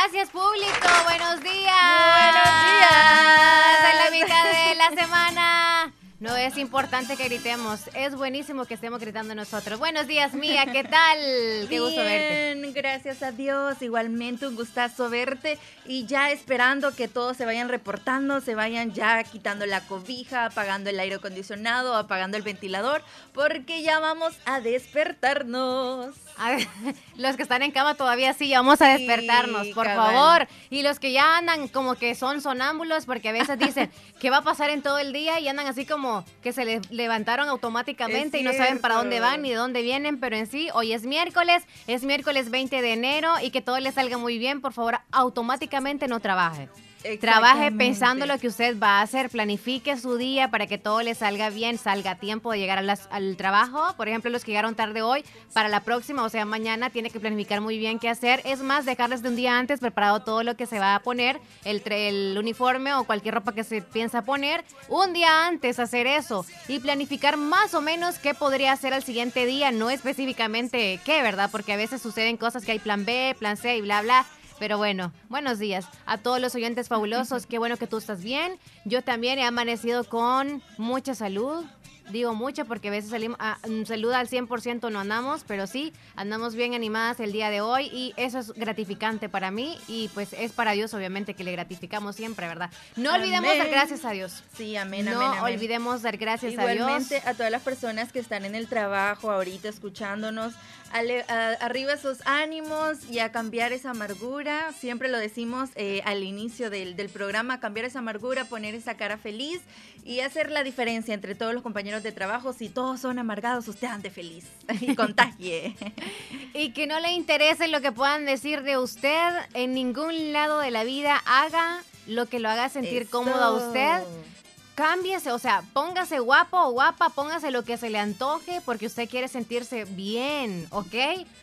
Gracias, público. Buenos días. Buenos días. En la mitad de la semana. No es importante que gritemos, es buenísimo que estemos gritando nosotros. Buenos días, Mía, ¿qué tal? Qué gusto verte. Bien, gracias a Dios. Igualmente un gustazo verte y ya esperando que todos se vayan reportando, se vayan ya quitando la cobija, apagando el aire acondicionado, apagando el ventilador, porque ya vamos a despertarnos. A ver, los que están en cama todavía sí, vamos a Sí, despertarnos, por cabal. favor. Y los que ya andan como que son sonámbulos, porque a veces dicen qué va a pasar en todo el día y andan así como que se les levantaron automáticamente Es y no saben para dónde van ni de dónde vienen, pero en sí, hoy es miércoles, es miércoles 20 de enero y que todo les salga muy bien, por favor, automáticamente no trabaje. Trabaje pensando lo que usted va a hacer, planifique su día para que todo le salga bien, salga a tiempo de llegar a las- al trabajo. Por ejemplo, los que llegaron tarde hoy, para la próxima, o sea, mañana, tiene que planificar muy bien qué hacer. Es más, dejarles de un día antes preparado todo lo que se va a poner, el, el uniforme o cualquier ropa que se piensa poner. Un día antes hacer eso y planificar más o menos qué podría hacer al siguiente día, no específicamente qué, ¿verdad? Porque a veces suceden cosas que hay plan B, plan C y bla, bla. Pero bueno, buenos días a todos los oyentes fabulosos. Qué bueno que tú estás bien. Yo también he amanecido con mucha salud. Digo mucha porque a veces salimos, a, mm, salud al 100% no andamos, pero sí, andamos bien animadas el día de hoy y eso es gratificante para mí y pues es para Dios obviamente que le gratificamos siempre, ¿verdad? No olvidemos dar gracias a Dios. Sí, amén, no amén, olvidemos dar gracias a Igualmente Dios. a todas las personas que están en el trabajo ahorita escuchándonos, ale- a- arriba esos ánimos y a cambiar esa amargura. Siempre lo decimos eh, al inicio del, del programa, cambiar esa amargura, poner esa cara feliz y hacer la diferencia entre todos los compañeros de trabajo. Si todos son amargados, usted ande feliz y contagie. Y que no le interese lo que puedan decir de usted en ningún lado de la vida. Haga lo que lo haga sentir Eso. cómodo a usted. Cámbiese, o sea, póngase guapo o guapa, póngase lo que se le antoje porque usted quiere sentirse bien, ¿ok?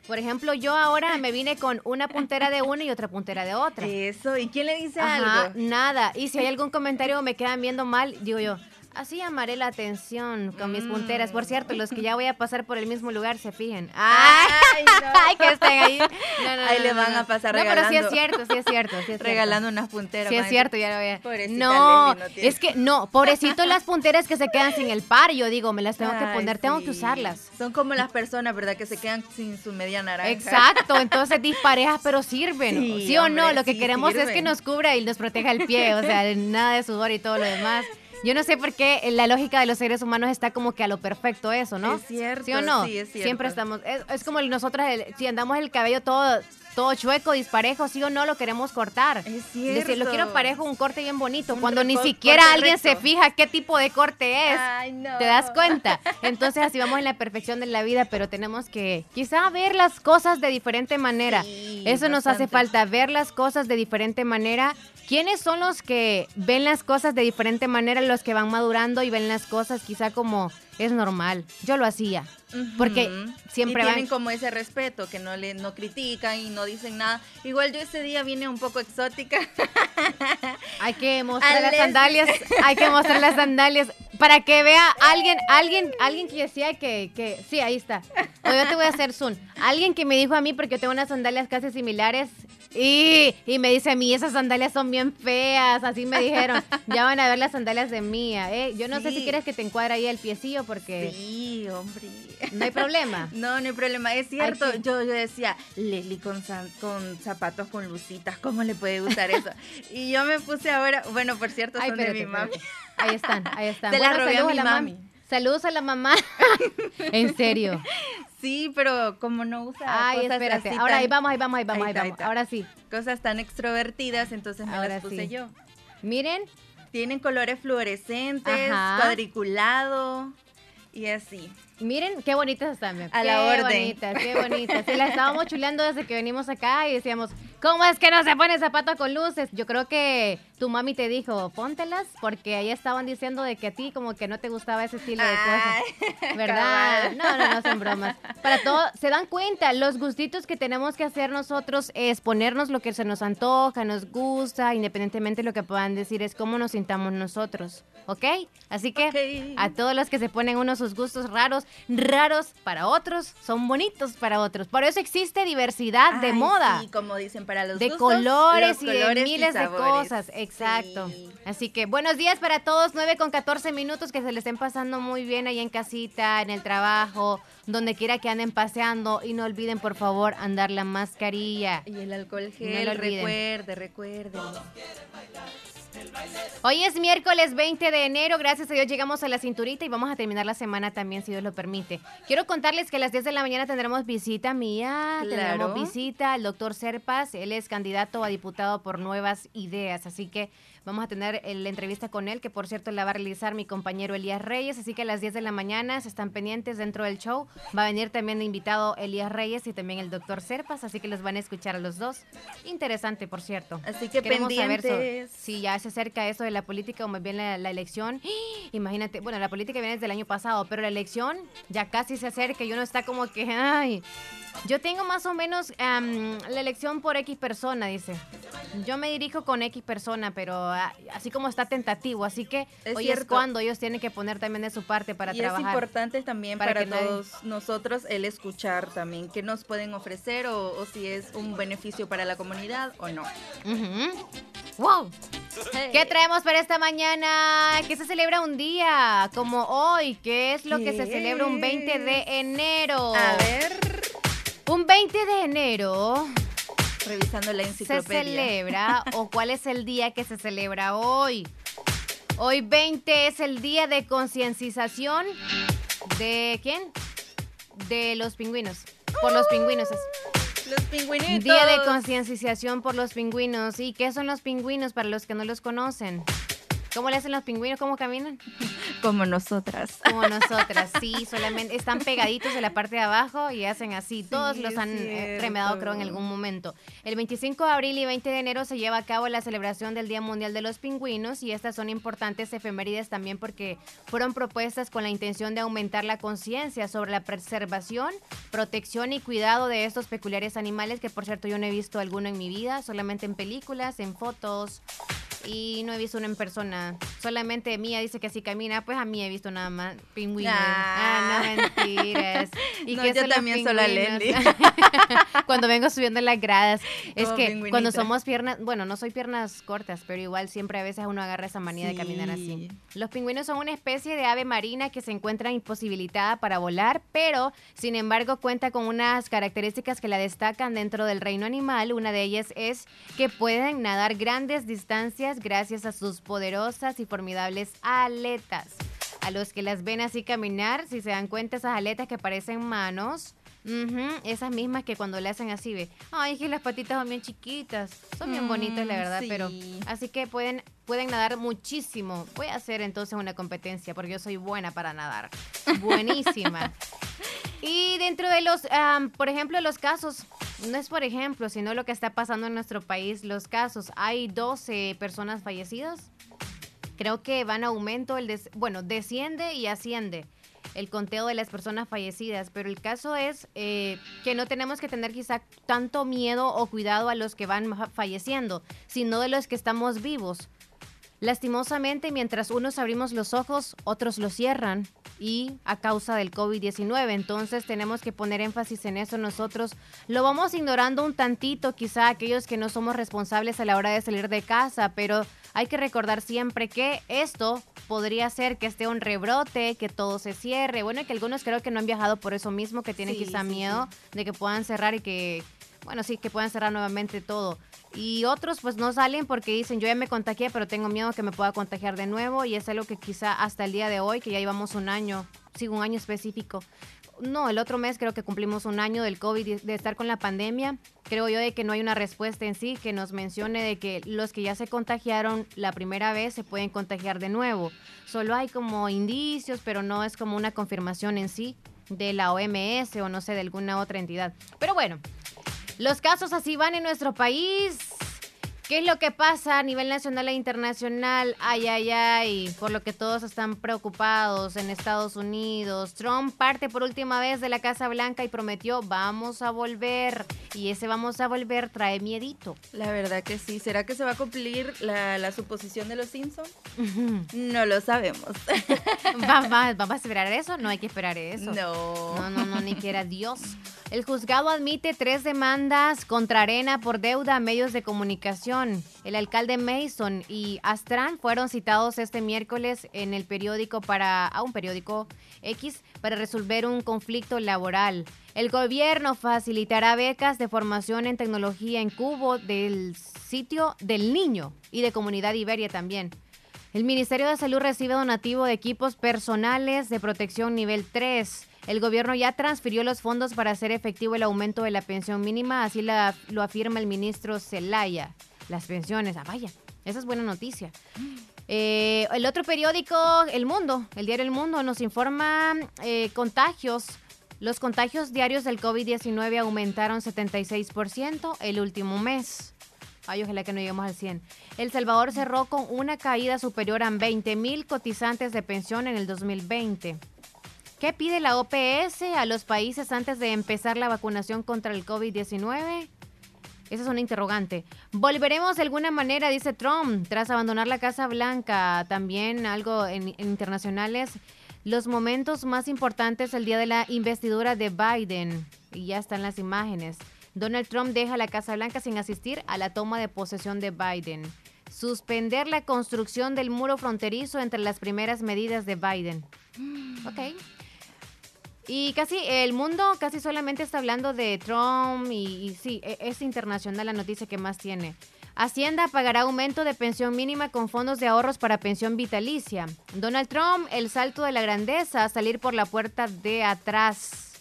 Por ejemplo, yo ahora me vine con una puntera de una y otra puntera de otra. Eso, ¿y quién le dice Ajá, algo? nada. Y si hay algún comentario o me quedan viendo mal, digo yo, así llamaré la atención con mis Mm. punteras. Por cierto, los que ya voy a pasar por el mismo lugar se fijen. ¡Ay! Ay, no. Ay, que estén ahí. No, no, Ahí le van a pasar No, pero sí es regalando. cierto, sí es cierto. Sí es cierto. Regalando unas punteras. Sí, es cierto, ya lo voy a... Pobrecita No, Leslie, es que no, pobrecito las punteras que se quedan sin el par. Yo digo, me las tengo que poner, tengo que usarlas. Son como las personas, ¿verdad? Que se quedan sin su media naranja. Exacto, entonces disparejas, pero sirven. Sí, Sí, o no, lo que queremos es que nos cubra y nos proteja el pie, o sea, nada de sudor y todo lo demás. Yo no sé por qué la lógica de los seres humanos está como que a lo perfecto eso, ¿no? Es cierto, ¿Sí o no? sí, es cierto. Siempre estamos, es, es como nosotros, el- si andamos el cabello todo, todo chueco, disparejo, sí o no, lo queremos cortar. Es Decir, lo cierto. quiero parejo, un corte bien bonito, Un cuando ni siquiera alguien se fija qué tipo de corte es. Ay, no. ¿Te das cuenta? Entonces así vamos en la perfección de la vida, pero tenemos que quizá ver las cosas de diferente manera. Sí, Eso nos hace falta, ver las cosas de diferente manera. ¿Quiénes son los que ven las cosas de diferente manera, los que van madurando y ven las cosas quizá como es normal? Yo lo hacía. Porque siempre y van- tienen como ese respeto, que no le no critican y no dicen nada. Igual yo ese día vine un poco exótica. Hay que mostrar las sandalias, hay que mostrar las sandalias para que vea alguien, alguien, alguien que decía que, que, sí, ahí está. O yo te voy a hacer zoom. Alguien que me dijo a mí, porque tengo unas sandalias casi similares, y, y me dice a mí, esas sandalias son bien feas, así me dijeron. Ya van a ver las sandalias de mía, ¿eh? Yo no sé si quieres que te encuadre ahí el piecillo, porque Sí, hombre. no hay problema. No, no hay problema. Es cierto, sí. yo, yo decía, Leslie con, san- con zapatos con lucitas, ¿cómo le puede gustar eso? y yo me puse ahora, bueno, por cierto, Ay, son de mi mami. Ahí están, ahí están. La Bueno, robé a mi la mami. Saludos a la mamá. en serio. Sí, pero como no usa Ay, cosas espérate. así Ahora tan- ahí vamos, ahí vamos, ahí vamos, Ahí ahí está, ahí vamos. está. Ahora sí. cosas tan extrovertidas, entonces me Ahora las puse sí. yo. Miren, Tienen colores fluorescentes, Ajá. cuadriculado y así. Miren qué bonitas están. A qué la orden. bonitas, qué bonitas. Sí, las estábamos chuleando desde que venimos acá y decíamos, ¿cómo es que no se pone zapatos con luces? Yo creo que tu mami te dijo, póntelas, porque ahí estaban diciendo de que a ti como que no te gustaba ese estilo de cosas. ¿Verdad? No, no, no son bromas. Para todo, se dan cuenta, los gustitos que tenemos que hacer nosotros es ponernos lo que se nos antoja, nos gusta, independientemente de lo que puedan decir, es cómo nos sintamos nosotros. ¿Ok? Así que a todos los que se ponen unos sus gustos raros, raros para otros, son bonitos para otros. Por eso existe diversidad de moda. Sí, como dicen, para los de colores y de miles de cosas. Exacto. Así que buenos días para todos, 9 con 14 minutos, que se les estén pasando muy bien ahí en casita, en el trabajo, donde quiera que anden paseando y no olviden por favor andar la mascarilla. Y el alcohol gel, no recuerde, recuerde. Hoy es miércoles 20 de enero, gracias a Dios llegamos a la cinturita y vamos a terminar la semana también, si Dios lo permite. Quiero contarles que a las 10 de la mañana tendremos visita mía, tendremos visita al doctor Serpas, él es candidato a diputado por Nuevas Ideas, así que Vamos a tener la entrevista con él, que por cierto la va a realizar mi compañero Elías Reyes, así que a las 10 de la mañana se están pendientes dentro del show. Va a venir también invitado Elías Reyes y también el doctor Serpas, así que los van a escuchar a los dos. Interesante, por cierto. Así que Queremos pendientes. si ya se acerca eso de la política o más bien la, elección. Imagínate, bueno, la política viene desde el año pasado, pero la elección ya casi se acerca y uno está como que, ay, yo tengo más o menos la elección por X persona, dice. Yo me dirijo con X persona, pero ah, así como está tentativo. Así que hoy es cuando ellos tienen que poner también de su parte para trabajar. Y es importante también para, todos nosotros el escuchar también qué nos pueden ofrecer o, si es un beneficio para la comunidad o no. ¡Wow! ¿Qué traemos para esta mañana? ¿Qué se celebra un día como hoy? ¿Qué es lo que se celebra un 20 de enero? A ver. Un 20 de enero. Revisando la enciclopedia. Se celebra, o cuál es el día que se celebra hoy. Hoy 20 es el día de concienciación de quién? De los pingüinos. Por los pingüinos es. Los pingüinitos. Día de concienciación por los pingüinos. ¿Y qué son los pingüinos para los que no los conocen? ¿Cómo le hacen los pingüinos? ¿Cómo caminan? Como nosotras. Como nosotras, sí, solamente están pegaditos en la parte de abajo y hacen así. Todos los han eh, remedado, creo, en algún momento. El 25 de abril y 20 de enero se lleva a cabo la celebración del Día Mundial de los Pingüinos y estas son importantes efemérides también porque fueron propuestas con la intención de aumentar la conciencia sobre la preservación, protección y cuidado de estos peculiares animales que, por cierto, yo no he visto alguno en mi vida, solamente en películas, en fotos y no he visto uno en persona. Solamente Mía dice que si camina, pues a mí he visto nada más pingüinos. Ah, no mentiras. ¿Y no, yo también soy la Lenny. cuando vengo subiendo las gradas. Es que cuando somos piernas, bueno, no soy piernas cortas, pero igual siempre a veces uno agarra esa manía de caminar así. Los pingüinos son una especie de ave marina que se encuentra imposibilitada para volar, pero sin embargo cuenta con unas características que la destacan dentro del reino animal. Una de ellas es que pueden nadar grandes distancias gracias a sus poderosas y formidables aletas. A los que las ven así caminar, si se dan cuenta, esas aletas que parecen manos, esas mismas que cuando le hacen así, ve, ay, que las patitas son bien chiquitas, son bien bonitas, la mm, verdad, pero así que pueden, pueden nadar muchísimo. Voy a hacer entonces una competencia porque yo soy buena para nadar. Buenísima. y dentro de los, por ejemplo, los casos, no es por ejemplo, sino lo que está pasando en nuestro país, los casos, hay 12 personas fallecidas. Creo que van a aumento, el bueno, desciende y asciende el conteo de las personas fallecidas, pero el caso es eh, que no tenemos que tener quizá tanto miedo o cuidado a los que van falleciendo, sino de los que estamos vivos. Lastimosamente, mientras unos abrimos los ojos, otros los cierran y a causa del COVID-19. Entonces tenemos que poner énfasis en eso nosotros. Lo vamos ignorando un tantito, quizá aquellos que no somos responsables a la hora de salir de casa, pero hay que recordar siempre que esto podría ser que esté un rebrote, que todo se cierre. Bueno, y que algunos creo que no han viajado por eso mismo, que tienen quizá miedo de que puedan cerrar y que, bueno, sí, que puedan cerrar nuevamente todo. Y otros pues no salen porque dicen, yo ya me contagié, pero tengo miedo que me pueda contagiar de nuevo. Y es algo que quizá hasta el día de hoy, que ya llevamos un año, sigo un año específico, no, el otro mes creo que cumplimos un año del COVID, de estar con la pandemia. Creo yo de que no hay una respuesta en sí que nos mencione de que los que ya se contagiaron la primera vez se pueden contagiar de nuevo. Solo hay como indicios, pero no es como una confirmación en sí de la OMS o no sé, de alguna otra entidad. Pero bueno, los casos así van en nuestro país. ¿Qué es lo que pasa a nivel nacional e internacional? Ay, ay, ay, por lo que todos están preocupados en Estados Unidos. Trump parte por última vez de la Casa Blanca y prometió vamos a volver. Y ese vamos a volver trae miedito. La verdad que sí. ¿Será que se va a cumplir la, suposición de los Simpsons? no lo sabemos. ¿Vamos a esperar eso? No hay que esperar eso. No. No, no, no, ni quiera Dios. El juzgado admite tres demandas contra Arena por deuda a medios de comunicación. El alcalde Mason y Astran fueron citados este miércoles en el periódico para a un periódico X para resolver un conflicto laboral. El gobierno facilitará becas de formación en tecnología en Cubo del sitio del niño y de Comunidad Iberia también. El Ministerio de Salud recibe donativo de equipos personales de protección nivel 3 el gobierno ya transfirió los fondos para hacer efectivo el aumento de la pensión mínima, así lo afirma el ministro Zelaya. Las pensiones, ah, vaya, esa es buena noticia. Eh, el otro periódico, El Mundo, el diario El Mundo, nos informa eh, contagios. Los contagios diarios del COVID-19 aumentaron 76% el último mes. Ay, ojalá que no lleguemos al 100. El Salvador cerró con una caída superior a 20 mil cotizantes de pensión en el 2020. ¿Qué pide la OPS a los países antes de empezar la vacunación contra el COVID-19? Esa es una interrogante. Volveremos de alguna manera, dice Trump, tras abandonar la Casa Blanca. También algo en, internacionales. Los momentos más importantes el día de la investidura de Biden. Y ya están las imágenes. Donald Trump deja la Casa Blanca sin asistir a la toma de posesión de Biden. Suspender la construcción del muro fronterizo entre las primeras medidas de Biden. Ok. Y casi el mundo casi solamente está hablando de Trump y, sí, e, es internacional la noticia que más tiene. Hacienda pagará aumento de pensión mínima con fondos de ahorros para pensión vitalicia. Donald Trump, el salto de la grandeza, salir por la puerta de atrás.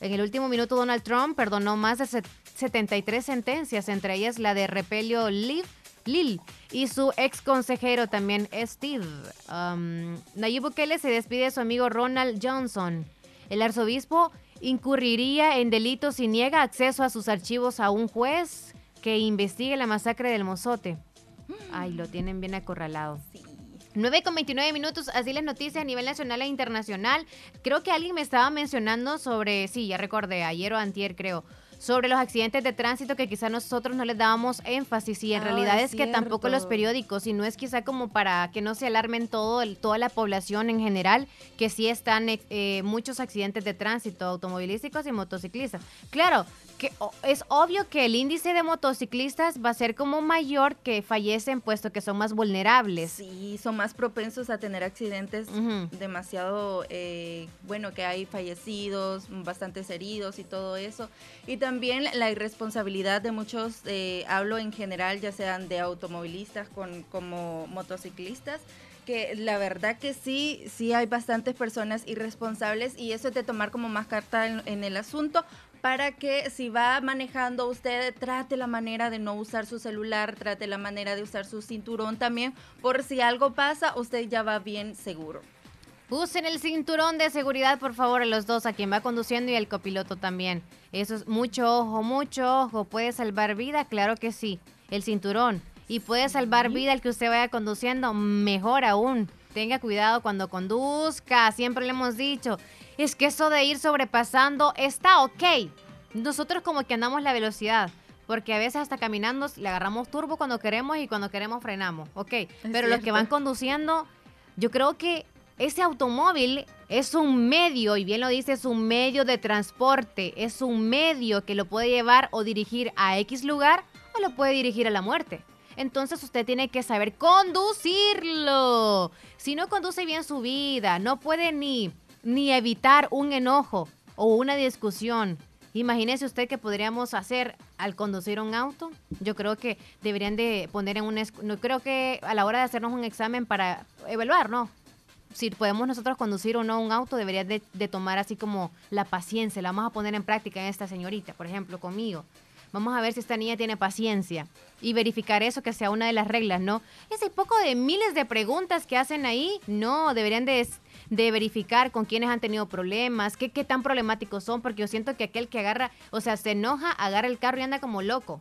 En el último minuto, Donald Trump perdonó más de 73 sentencias, entre ellas la de repelio Liv, Lil y su ex consejero también Steve. Um, Nayib Bukele se despide de su amigo Ronald Johnson. El arzobispo incurriría en delitos y niega acceso a sus archivos a un juez que investigue la masacre del Mozote. Ay, lo tienen bien acorralado. 9 con 29 minutos, así las noticias a nivel nacional e internacional. Creo que alguien me estaba mencionando sobre, sí, ya recordé, ayer o antier creo, sobre los accidentes de tránsito que quizá nosotros no les dábamos énfasis y en ah, realidad es, que tampoco los periódicos y no es quizá como para que no se alarmen todo toda la población en general que sí están eh, muchos accidentes de tránsito automovilísticos y motociclistas. Claro, que es obvio que el índice de motociclistas va a ser como mayor que fallecen puesto que son más vulnerables. Sí, son más propensos a tener accidentes demasiado, eh, bueno, que hay fallecidos, bastantes heridos y todo eso. Y también la irresponsabilidad de muchos, eh, hablo en general, ya sean de automovilistas con, como motociclistas, que la verdad que sí, sí hay bastantes personas irresponsables y eso es de tomar como más carta en el asunto, para que si va manejando usted trate la manera de no usar su celular, trate la manera de usar su cinturón también, por si algo pasa, usted ya va bien seguro. Usen el cinturón de seguridad, por favor, a los dos, a quien va conduciendo y al copiloto también. Eso es mucho ojo, mucho ojo. ¿Puede salvar vida? Claro que sí. El cinturón. Y puede salvar vida el que usted vaya conduciendo, mejor aún. Tenga cuidado cuando conduzca, siempre le hemos dicho es que eso de ir sobrepasando está ok. Nosotros como que andamos la velocidad. Porque a veces hasta caminando le agarramos turbo cuando queremos y cuando queremos frenamos. Ok. Pero los que van conduciendo, yo creo que ese automóvil es un medio, y bien lo dice, es un medio de transporte. Es un medio que lo puede llevar o dirigir a X lugar o lo puede dirigir a la muerte. Entonces usted tiene que saber conducirlo. Si no conduce bien su vida, no puede ni ni evitar un enojo o una discusión. Imagínese usted que podríamos hacer al conducir un auto. Yo creo que deberían de poner en un... No creo que a la hora de hacernos un examen para evaluar, ¿no? Si podemos nosotros conducir o no un auto, debería de, de tomar así como la paciencia. La vamos a poner en práctica en esta señorita, por ejemplo, conmigo. Vamos a ver si esta niña tiene paciencia y verificar eso que sea una de las reglas, ¿no? Ese poco de miles de preguntas que hacen ahí, no, deberían de de verificar con quiénes han tenido problemas, qué, qué tan problemáticos son, porque yo siento que aquel que agarra, o sea, se enoja, agarra el carro y anda como loco.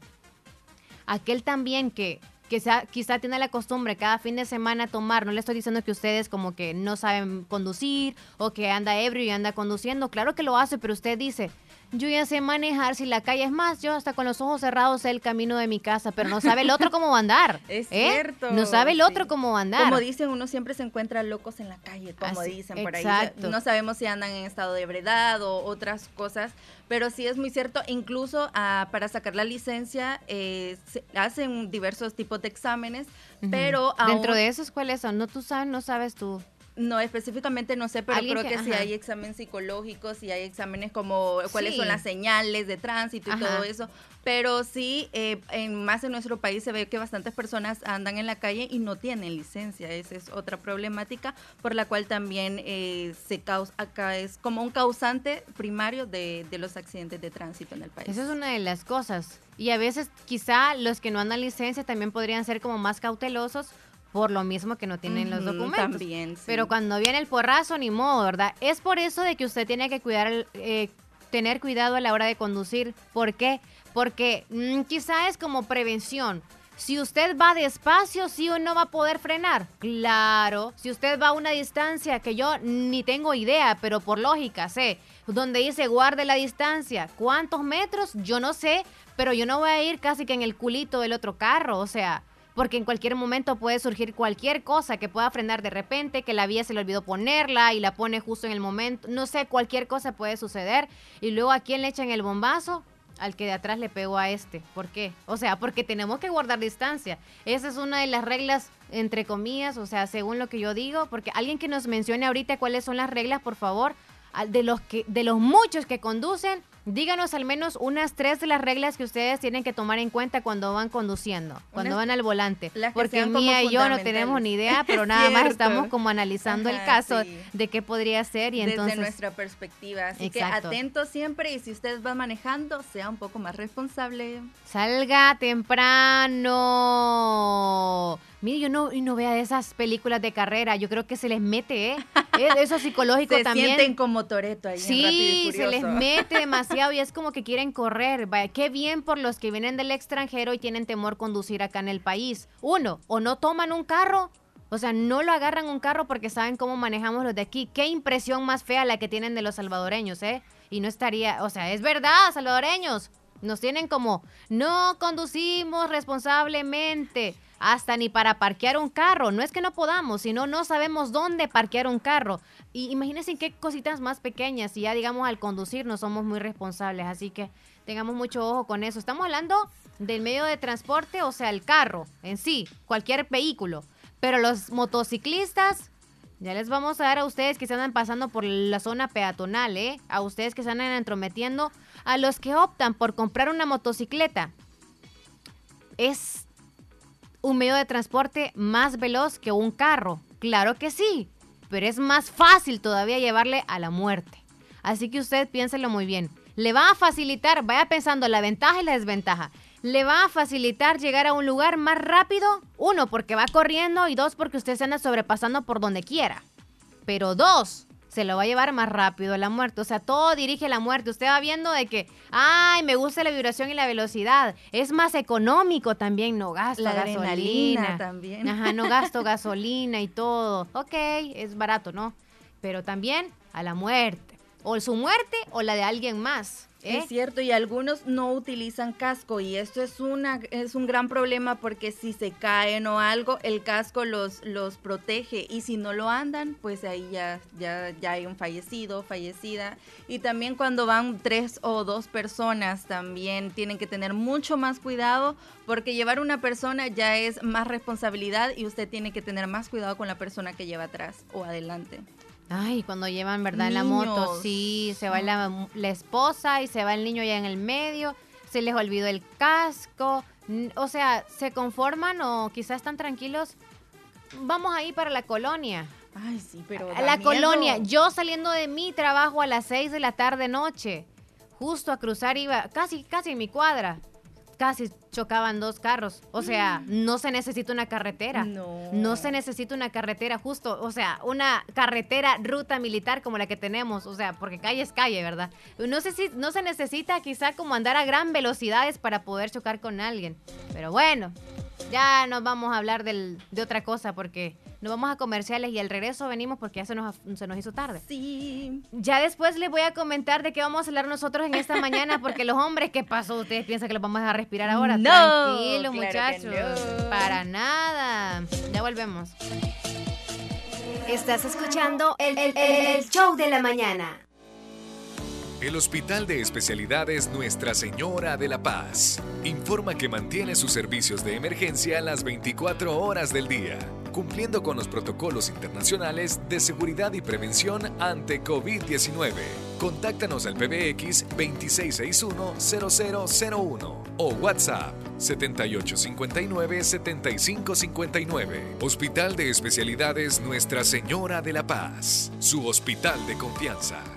aquel también que que sea, quizá tiene la costumbre cada fin de semana tomar, no le estoy diciendo que ustedes como que no saben conducir o que anda ebrio y anda conduciendo, claro que lo hace, pero usted dice, yo ya sé manejar si la calle es más, yo hasta con los ojos cerrados sé el camino de mi casa, pero no sabe el otro cómo va a andar. es ¿eh? cierto. No sabe el otro cómo va a andar. Como dicen, uno siempre se encuentra locos en la calle, como dicen por exacto. ahí. No sabemos si andan en estado de ebriedad o otras cosas, pero sí es muy cierto, incluso ah, para sacar la licencia eh, se hacen diversos tipos de exámenes, pero Dentro de esos, ¿cuáles son? No tú sabes, no sabes tú. No, específicamente no sé, pero creo que, si hay exámenes psicológicos, si hay exámenes como cuáles son las señales de tránsito y todo eso. Pero sí, eh, en, más en nuestro país se ve que bastantes personas andan en la calle y no tienen licencia. Esa es otra problemática por la cual también eh, se causa, acá es como un causante primario de, de los accidentes de tránsito en el país. Esa es una de las cosas. Y a veces quizá los que no andan licencia también podrían ser como más cautelosos por lo mismo que no tienen los documentos. También, Pero cuando viene el porrazo, ni modo, ¿verdad? Es por eso de que usted tiene que cuidar, eh, tener cuidado a la hora de conducir. ¿Por qué? Porque mm, quizá es como prevención. Si usted va despacio, sí o no va a poder frenar. Claro. Si usted va a una distancia que yo ni tengo idea, pero por lógica sé, donde dice guarde la distancia, ¿cuántos metros? Yo no sé, pero yo no voy a ir casi que en el culito del otro carro. O sea, porque en cualquier momento puede surgir cualquier cosa que pueda frenar de repente, que la vía se le olvidó ponerla y la pone justo en el momento, no sé, cualquier cosa puede suceder y luego a quién le echan el bombazo, al que de atrás le pegó a este. ¿Por qué? O sea, porque tenemos que guardar distancia. Esa es una de las reglas, entre comillas, o sea, según lo que yo digo, porque alguien que nos mencione ahorita cuáles son las reglas, por favor, de los que de los muchos que conducen, díganos al menos unas tres de las reglas que ustedes tienen que tomar en cuenta cuando van conduciendo, cuando van al volante. Porque Mía y yo no tenemos ni idea, pero nada más estamos como analizando el caso de qué podría ser y Desde nuestra perspectiva. Así que atento siempre y si usted va manejando, sea un poco más responsable. Salga temprano. Mire, yo no, no vea esas películas de carrera, yo creo que se les mete, ¿eh? Eso psicológico también. Se sienten como Toreto ahí. Sí, se les mete demasiado y es como que quieren correr. Vaya, qué bien por los que vienen del extranjero y tienen temor conducir acá en el país. Uno, o no toman un carro, o sea, no lo agarran un carro porque saben cómo manejamos los de aquí. Qué impresión más fea la que tienen de los salvadoreños, ¿eh? Y no estaría, o sea, es verdad, salvadoreños. Nos tienen como, no conducimos responsablemente hasta ni para parquear un carro. No es que no podamos, sino no sabemos dónde parquear un carro. Y imagínense qué cositas más pequeñas. Y ya, digamos, al conducir no somos muy responsables. Así que tengamos mucho ojo con eso. Estamos hablando del medio de transporte, o sea, el carro en sí, cualquier vehículo. Pero los motociclistas, ya les vamos a dar a ustedes que se andan pasando por la zona peatonal, ¿eh? A ustedes que se andan entrometiendo, a los que optan por comprar una motocicleta. Es un medio de transporte más veloz que un carro. Claro que sí, pero es más fácil todavía llevarle a la muerte. Así que usted piénselo muy bien. Le va a facilitar, vaya pensando la ventaja y la desventaja. Le va a facilitar llegar a un lugar más rápido, uno, porque va corriendo y dos, porque usted se anda sobrepasando por donde quiera. Pero dos, se lo va a llevar más rápido a la muerte. O sea, todo dirige a la muerte. Usted va viendo de que, ay, me gusta la vibración y la velocidad. Es más económico también, no gasto la gasolina. también. Ajá, no gasto gasolina y todo. Ok, es barato, ¿no? Pero también a la muerte. O su muerte o la de alguien más. Es ¿Eh? cierto, y algunos no utilizan casco y esto es, una, es un gran problema porque si se caen o algo, el casco los, los protege y si no lo andan, pues ahí ya, ya, ya hay un fallecido, fallecida. Y también cuando van tres o dos personas también tienen que tener mucho más cuidado porque llevar una persona ya es más responsabilidad y usted tiene que tener más cuidado con la persona que lleva atrás o adelante. Ay, cuando llevan, ¿verdad? En la moto, sí, se va la, la, esposa y se va el niño ya en el medio, se les olvidó el casco, o sea, se conforman o quizás están tranquilos. Vamos ahí para la colonia. Ay, sí, pero. A la colonia, yo saliendo de mi trabajo a las 6 de la tarde noche, justo a cruzar iba, casi, casi en mi cuadra. Casi chocaban dos carros. O sea, no se necesita una carretera. No. No se necesita una carretera justo, o sea, una carretera ruta militar como la que tenemos, o sea, porque calle es calle, ¿verdad? No sé si no se necesita quizá como andar a gran velocidades para poder chocar con alguien. Pero bueno, ya nos vamos a hablar del, de otra cosa porque nos vamos a comerciales y al regreso venimos porque ya se nos, se nos hizo tarde. Sí. Ya después les voy a comentar de qué vamos a hablar nosotros en esta mañana, porque los hombres, ¿qué pasó? ¿Ustedes piensan que los vamos a dejar respirar ahora? No, Tranquilos, claro que muchachos. no. Para nada. Ya volvemos. Estás escuchando el, el- el show de la mañana. El Hospital de Especialidades Nuestra Señora de la Paz informa que mantiene sus servicios de emergencia las 24 horas del día, cumpliendo con los protocolos internacionales de seguridad y prevención ante COVID-19. Contáctanos al PBX 2661-0001 o WhatsApp 7859-7559. Hospital de Especialidades Nuestra Señora de la Paz, su hospital de confianza.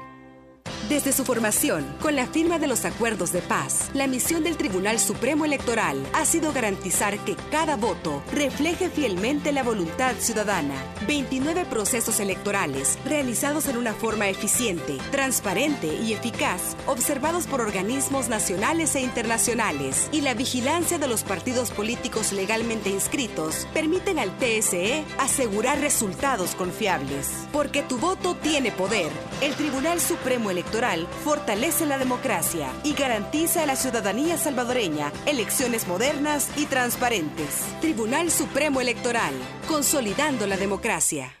Desde su formación, con la firma de los acuerdos de paz, la misión del Tribunal Supremo Electoral ha sido garantizar que cada voto refleje fielmente la voluntad ciudadana. 29 procesos electorales realizados en una forma eficiente, transparente y eficaz, observados por organismos nacionales e internacionales, y la vigilancia de los partidos políticos legalmente inscritos permiten al TSE asegurar resultados confiables. Porque tu voto tiene poder. El Tribunal Supremo Electoral fortalece la democracia y garantiza a la ciudadanía salvadoreña elecciones modernas y transparentes. Tribunal Supremo Electoral, consolidando la democracia.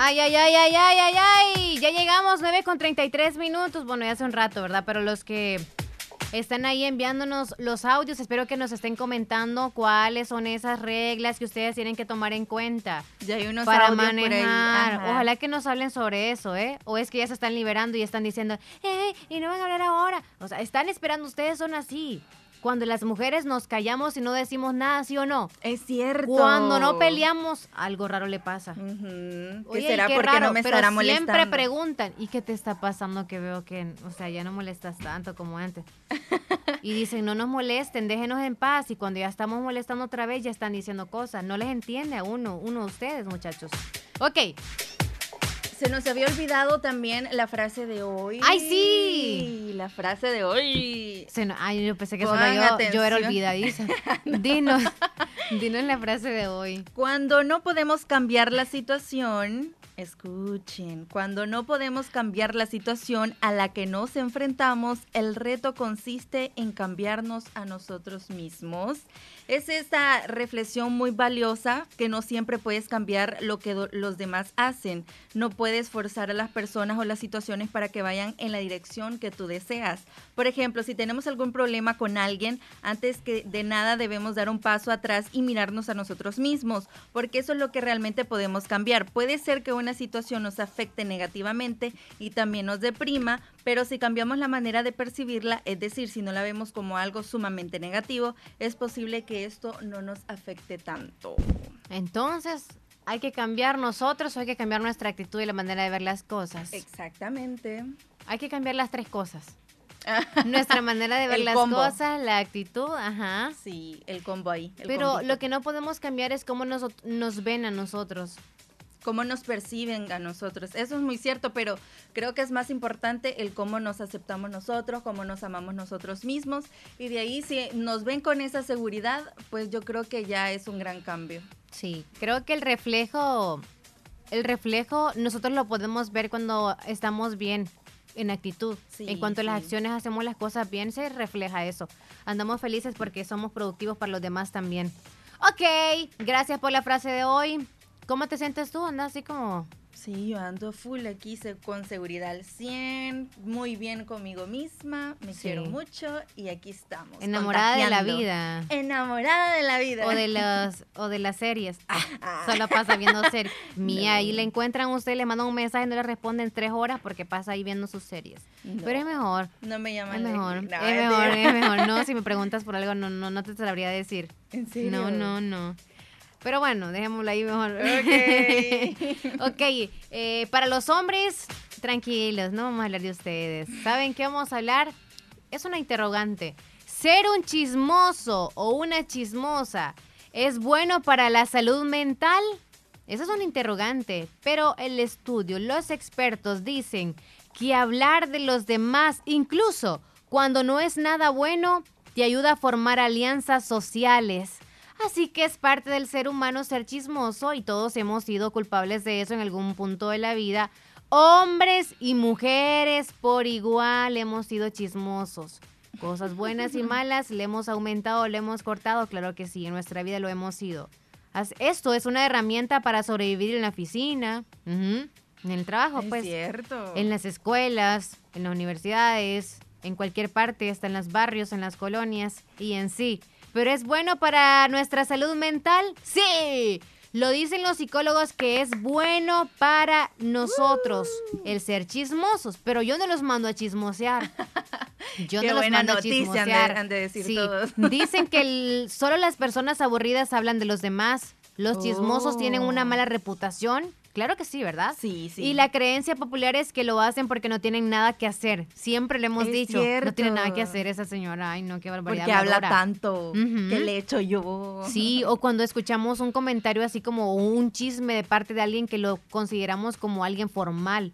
Ay, ay, ay, ay, ay, ay, ay. Ya llegamos, 9 con 33 minutos. Bueno, ya hace un rato, ¿verdad? Pero los que están ahí enviándonos los audios, espero que nos estén comentando cuáles son esas reglas que ustedes tienen que tomar en cuenta Ya hay unos para por manejar. Ajá. Ojalá que nos hablen sobre eso, ¿eh? O es que ya se están liberando y están diciendo, ¡eh! Y no van a hablar ahora. O sea, están esperando, ustedes son así. Cuando las mujeres nos callamos y no decimos nada, ¿sí o no? Es cierto. Cuando no peleamos, algo raro le pasa. Ujú. ¿Qué Oye, será? qué Porque raro, no me pero estará siempre molestando. preguntan, ¿y qué te está pasando que veo que, o sea, ya no molestas tanto como antes? y dicen, no nos molesten, déjenos en paz. Y cuando ya estamos molestando otra vez, ya están diciendo cosas. No les entiende a uno, uno de ustedes, muchachos. Ok, Se nos había olvidado también la frase de hoy. ¡Ay, sí! La frase de hoy. Se no- ay, yo pensé que solo yo, yo era olvidadiza. Dinos, dinos la frase de hoy. Cuando no podemos cambiar la situación, escuchen, cuando no podemos cambiar la situación a la que nos enfrentamos, el reto consiste en cambiarnos a nosotros mismos. Es esta reflexión muy valiosa que no siempre puedes cambiar lo que los demás hacen. No puedes forzar a las personas o las situaciones para que vayan en la dirección que tú deseas. Por ejemplo, si tenemos algún problema con alguien, antes que de nada debemos dar un paso atrás y mirarnos a nosotros mismos, porque eso es lo que realmente podemos cambiar. Puede ser que una situación nos afecte negativamente y también nos deprima, pero si cambiamos la manera de percibirla, es decir, si no la vemos como algo sumamente negativo, es posible que esto no nos afecte tanto. Entonces, ¿hay que cambiar nosotros o hay que cambiar nuestra actitud y la manera de ver las cosas? Exactamente. Hay que cambiar las tres cosas. Nuestra manera de ver El las combo. cosas, la actitud, ajá. Sí, el combo ahí. el Pero combito. lo que no podemos cambiar es cómo nos, nos ven a nosotros. Cómo nos perciben a nosotros. Eso es muy cierto, pero creo que es más importante el cómo nos aceptamos nosotros, cómo nos amamos nosotros mismos. Y de ahí, si nos ven con esa seguridad, pues yo creo que ya es un gran cambio. Sí, creo que el reflejo, el reflejo nosotros lo podemos ver cuando estamos bien en actitud. Sí, en cuanto a las sí. acciones hacemos las cosas bien, se refleja eso. Andamos felices porque somos productivos para los demás también. Ok, gracias por la frase de hoy. ¿Cómo te sientes tú? Andas así como... Sí, yo ando full aquí con seguridad al 100, muy bien conmigo misma, me Sí. quiero mucho y aquí estamos. Enamorada de la vida. Enamorada de la vida. O de los o de las series. Ah. Solo pasa viendo series. Mía, No. ahí le encuentran a usted, le mandan un mensaje, no le responden tres horas porque pasa ahí viendo sus series. No, Pero es mejor. No me llaman. Es mejor, No, es mejor, es mejor. No, si me preguntas por algo, no, no, no te sabría decir. ¿En serio? No, no, no. Pero bueno, dejémoslo ahí mejor. Ok. ok, eh, para los hombres, tranquilos, no vamos a hablar de ustedes. ¿Saben qué vamos a hablar? Es una interrogante. ¿Ser un chismoso o una chismosa es bueno para la salud mental? Esa es una interrogante, pero el estudio, los expertos dicen que hablar de los demás, incluso cuando no es nada bueno, te ayuda a formar alianzas sociales. Así que es parte del ser humano ser chismoso y todos hemos sido culpables de eso en algún punto de la vida. Hombres y mujeres por igual hemos sido chismosos. Cosas buenas y malas, le hemos aumentado, le hemos cortado, claro que sí, en nuestra vida lo hemos sido. Esto es una herramienta para sobrevivir en la oficina, en el trabajo, Es pues, cierto. en las escuelas, en las universidades, en cualquier parte, hasta en los barrios, en las colonias y en sí. ¿Pero es bueno para nuestra salud mental? Sí. Lo dicen los psicólogos que es bueno para nosotros el ser chismosos, pero yo no los mando a chismosear. Yo Qué no los buena mando noticia a han de- chismosear. han de decir Sí, todos. Dicen que el- solo las personas aburridas hablan de los demás. Los chismosos tienen una Oh. mala reputación. Claro que sí, ¿verdad? Sí, sí. Y la creencia popular es que lo hacen porque no tienen nada que hacer. Siempre le hemos Es dicho, no tiene nada que cierto. hacer esa señora. Ay, no, qué barbaridad. Porque habla habladora". tanto. Ujú. ¿Qué le he hecho yo? Sí, o cuando escuchamos un comentario así como un chisme de parte de alguien que lo consideramos como alguien formal.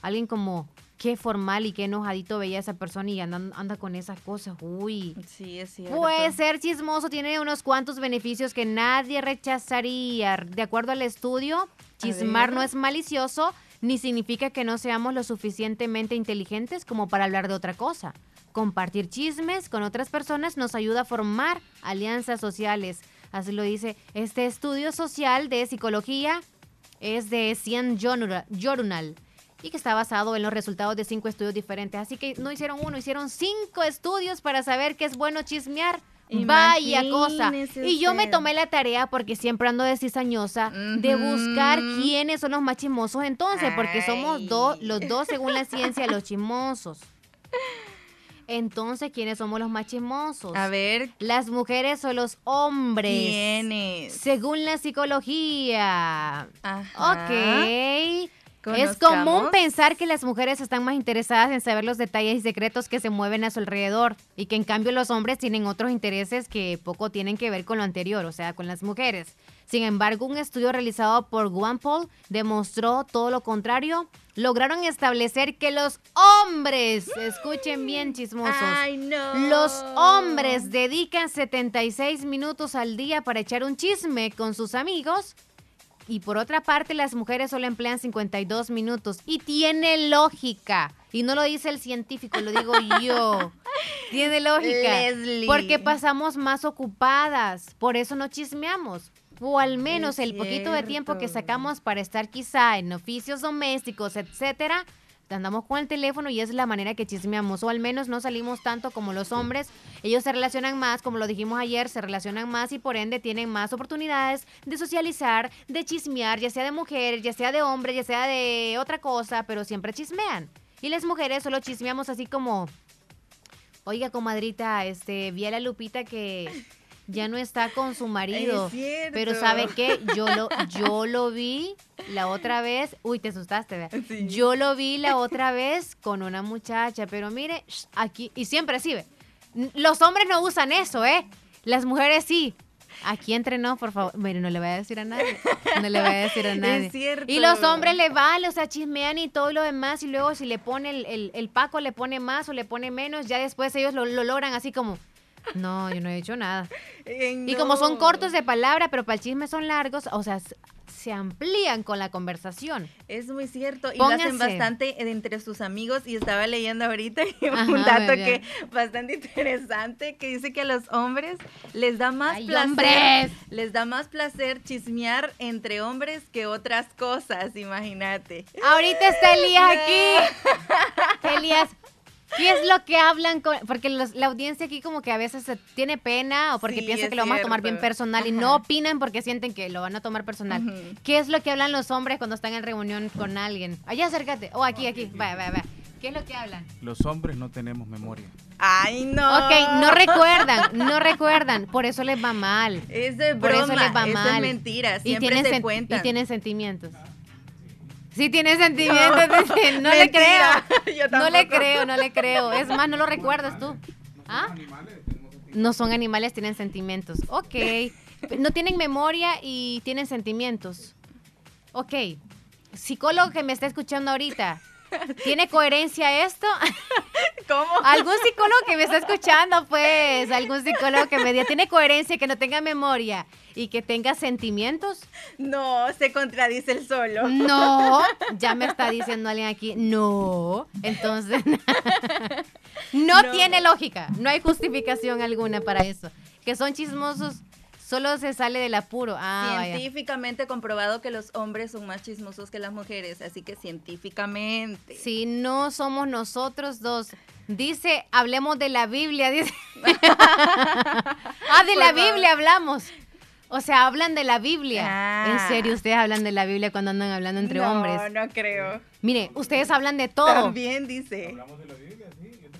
Alguien como, qué formal y qué enojadito veía esa persona y anda, anda con esas cosas. Uy. Sí, es cierto. Pues ser chismoso tiene unos cuantos beneficios que nadie rechazaría. De acuerdo al estudio, chismar no es malicioso ni significa que no seamos lo suficientemente inteligentes como para hablar de otra cosa. Compartir chismes con otras personas nos ayuda a formar alianzas sociales. Así lo dice este estudio social de psicología. Es de Cien Journal y que está basado en los resultados de cinco estudios diferentes. Así que no hicieron uno, hicieron cinco estudios para saber qué es bueno chismear. Vaya cosa. Imagínese Y yo me tomé la tarea, porque siempre ando de cizañosa, de buscar quiénes son los más chismosos entonces, porque somos dos, los dos según la ciencia, los chismosos. Entonces, ¿quiénes somos los más chismosos? A ver, ¿Las mujeres o los hombres? ¿quién es? Según la psicología. Ajá. Ok. Es común pensar que las mujeres están más interesadas en saber los detalles y secretos que se mueven a su alrededor y que en cambio los hombres tienen otros intereses que poco tienen que ver con lo anterior, o sea, con las mujeres. Sin embargo, un estudio realizado por Guampol demostró todo lo contrario. Lograron establecer que los hombres, escuchen bien chismosos, los hombres dedican 76 minutos al día para echar un chisme con sus amigos y por otra parte las mujeres solo emplean 52 minutos y tiene lógica. Y no lo dice el científico, lo digo yo. Tiene lógica. Porque pasamos más ocupadas, por eso no chismeamos. O al menos el poquito de tiempo que sacamos para estar quizá en oficios domésticos, etcétera, andamos con el teléfono y es la manera que chismeamos, o al menos no salimos tanto como los hombres. Ellos se relacionan más, como lo dijimos ayer, se relacionan más y por ende tienen más oportunidades de socializar, de chismear, ya sea de mujeres, ya sea de hombres, ya sea de otra cosa, pero siempre chismean. Y las mujeres solo chismeamos así como, oiga, comadrita, este, vi a la Lupita que ya no está con su marido. pero ¿sabe qué? Yo lo, yo lo vi la otra vez. Uy, te asustaste, ¿verdad? Yo lo vi la otra vez con una muchacha, pero mire, aquí, y siempre así, ¿ve? Los hombres no usan eso, ¿eh? Las mujeres sí. Aquí entrenó, por favor. Mire, no le voy a decir a nadie. No le voy a decir a nadie. Es cierto. Y los hombres le vale, o sea, chismean y todo lo demás. Y luego si le pone el, el, Paco, le pone más o le pone menos, ya después ellos lo, lo logran así como, no, yo no he dicho nada. Y como son cortos de palabra, pero para el chisme son largos, o sea, se amplían con la conversación. Es muy cierto. Y lo hacen bastante entre sus amigos. Y estaba leyendo ahorita un dato que bastante interesante que dice que a los hombres les da más placer. Les da más placer chismear entre hombres que otras cosas, imagínate. Ahorita está Elías aquí. Elías, ¿Qué es lo que hablan? porque la audiencia aquí como que a veces tiene pena o porque piensa que lo vamos a tomar bien personal y no opinan porque sienten que lo van a tomar personal. ¿Qué es lo que hablan los hombres cuando están en reunión con alguien? Allá acércate. O oh, aquí, aquí. Vaya, vaya, vaya. ¿Qué es lo que hablan? Los hombres no tenemos memoria. Ay, no. Ok, no recuerdan, no recuerdan. Por eso les va mal. Es de broma, Por eso les va mal. es mentira. Siempre se cuentan. Y tienen sentimientos. Sí tiene sentimientos, no, no le creo. no le creo, no le creo. Es más, no lo recuerdas tú. ¿Ah? No son animales, tienen sentimientos. Ok. No tienen memoria y tienen sentimientos. Ok. Psicólogo que me está escuchando ahorita, ¿Tiene coherencia esto? ¿Cómo? Algún psicólogo que me está escuchando, pues, algún psicólogo que me diga, ¿tiene coherencia, que no tenga memoria y que tenga sentimientos? No, se contradice el solo. No, ya me está diciendo alguien aquí, no. Entonces, no, tiene lógica, no hay justificación alguna para eso. Que son chismosos Solo se sale del apuro. Ah, científicamente comprobado que los hombres son más chismosos que las mujeres, así que científicamente. Si no somos nosotros dos. Dice, hablemos de la Biblia, dice. ah, de la Biblia hablamos. O sea, hablan de la Biblia. En ah. serio, ustedes hablan de la Biblia cuando andan hablando entre hombres. No, no creo. Mire, ustedes hablan de todo. También dice. Hablamos de la Biblia.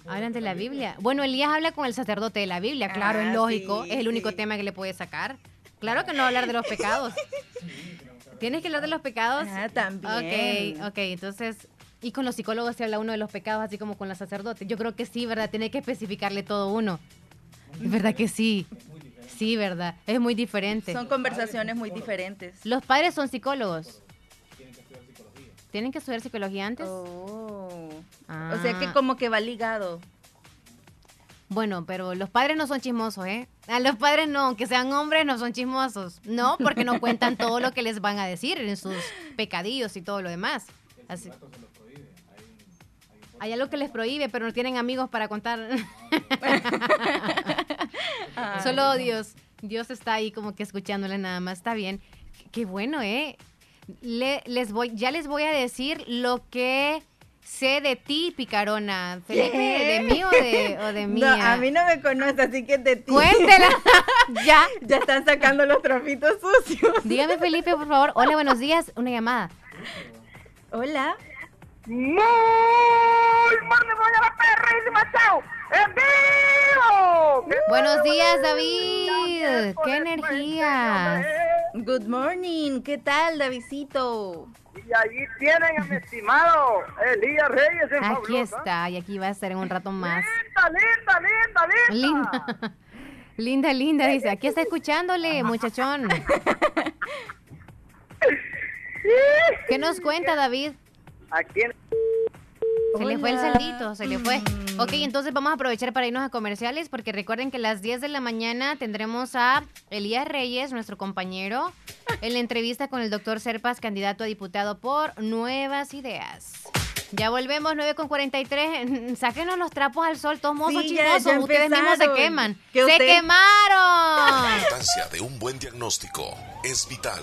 Hablan de la Biblia. Bueno, Elías habla con el sacerdote de la Biblia, claro, es ah, lógico, es el único tema que le puede sacar. Claro que no hablar de los pecados. ¿Tienes que hablar de los pecados? Ah, también. Ok, ok, entonces, y con los psicólogos se habla uno de los pecados, así como con los sacerdotes. Yo creo que sí, ¿verdad? Tiene que especificarle todo uno. Es verdad que sí. Sí, ¿verdad? Es muy diferente. Son conversaciones muy diferentes. Los padres son psicólogos. ¿Tienen que estudiar psicología antes? Oh. O sea que ah. como que va ligado. Bueno, pero los padres no son chismosos, ¿eh? A los padres no, aunque sean hombres, no son chismosos. No, porque no cuentan todo lo que les van a decir en sus pecadillos y todo lo demás. Así. Hay algo que les prohíbe, pero no tienen amigos para contar. Solo Dios. Dios está ahí como que escuchándole nada más. Está bien. Qué bueno, ¿eh? Les voy, ya les voy a decir lo que sé de ti, picarona. Felipe, ¿de mí o de, o de mía? No, a mí no me conoce, así que de ti. Cuéntela. ya. Ya están sacando los trapitos sucios. Dígame, Felipe, por favor. Hola, buenos días. Una llamada. Hola. Muy la perrísima chao. ¡En vivo! Buenos días, David. ¡Qué energías! Good morning. ¿Qué tal, Davidito? Y allí tienen a mi estimado Elías Reyes en Aquí Fabulosa. está, y aquí va a estar en un rato más. Linda, linda, linda, linda. Linda. Linda, linda, dice. Aquí está escuchándole, muchachón. ¿Qué nos cuenta, David? Aquí en... Se le fue el saldito, se le fue. Mm. Ok, entonces vamos a aprovechar para irnos a comerciales porque recuerden que a las 10 de la mañana tendremos a Elías Reyes, nuestro compañero, en la entrevista con el doctor Serpas, candidato a diputado por Nuevas Ideas. Ya volvemos, 9 con 43. Sáquenos los trapos al sol, todos mozos Sí, chismosos. ya Ustedes mismos se queman. Que ¡Se usted- quemaron! La importancia de un buen diagnóstico es vital.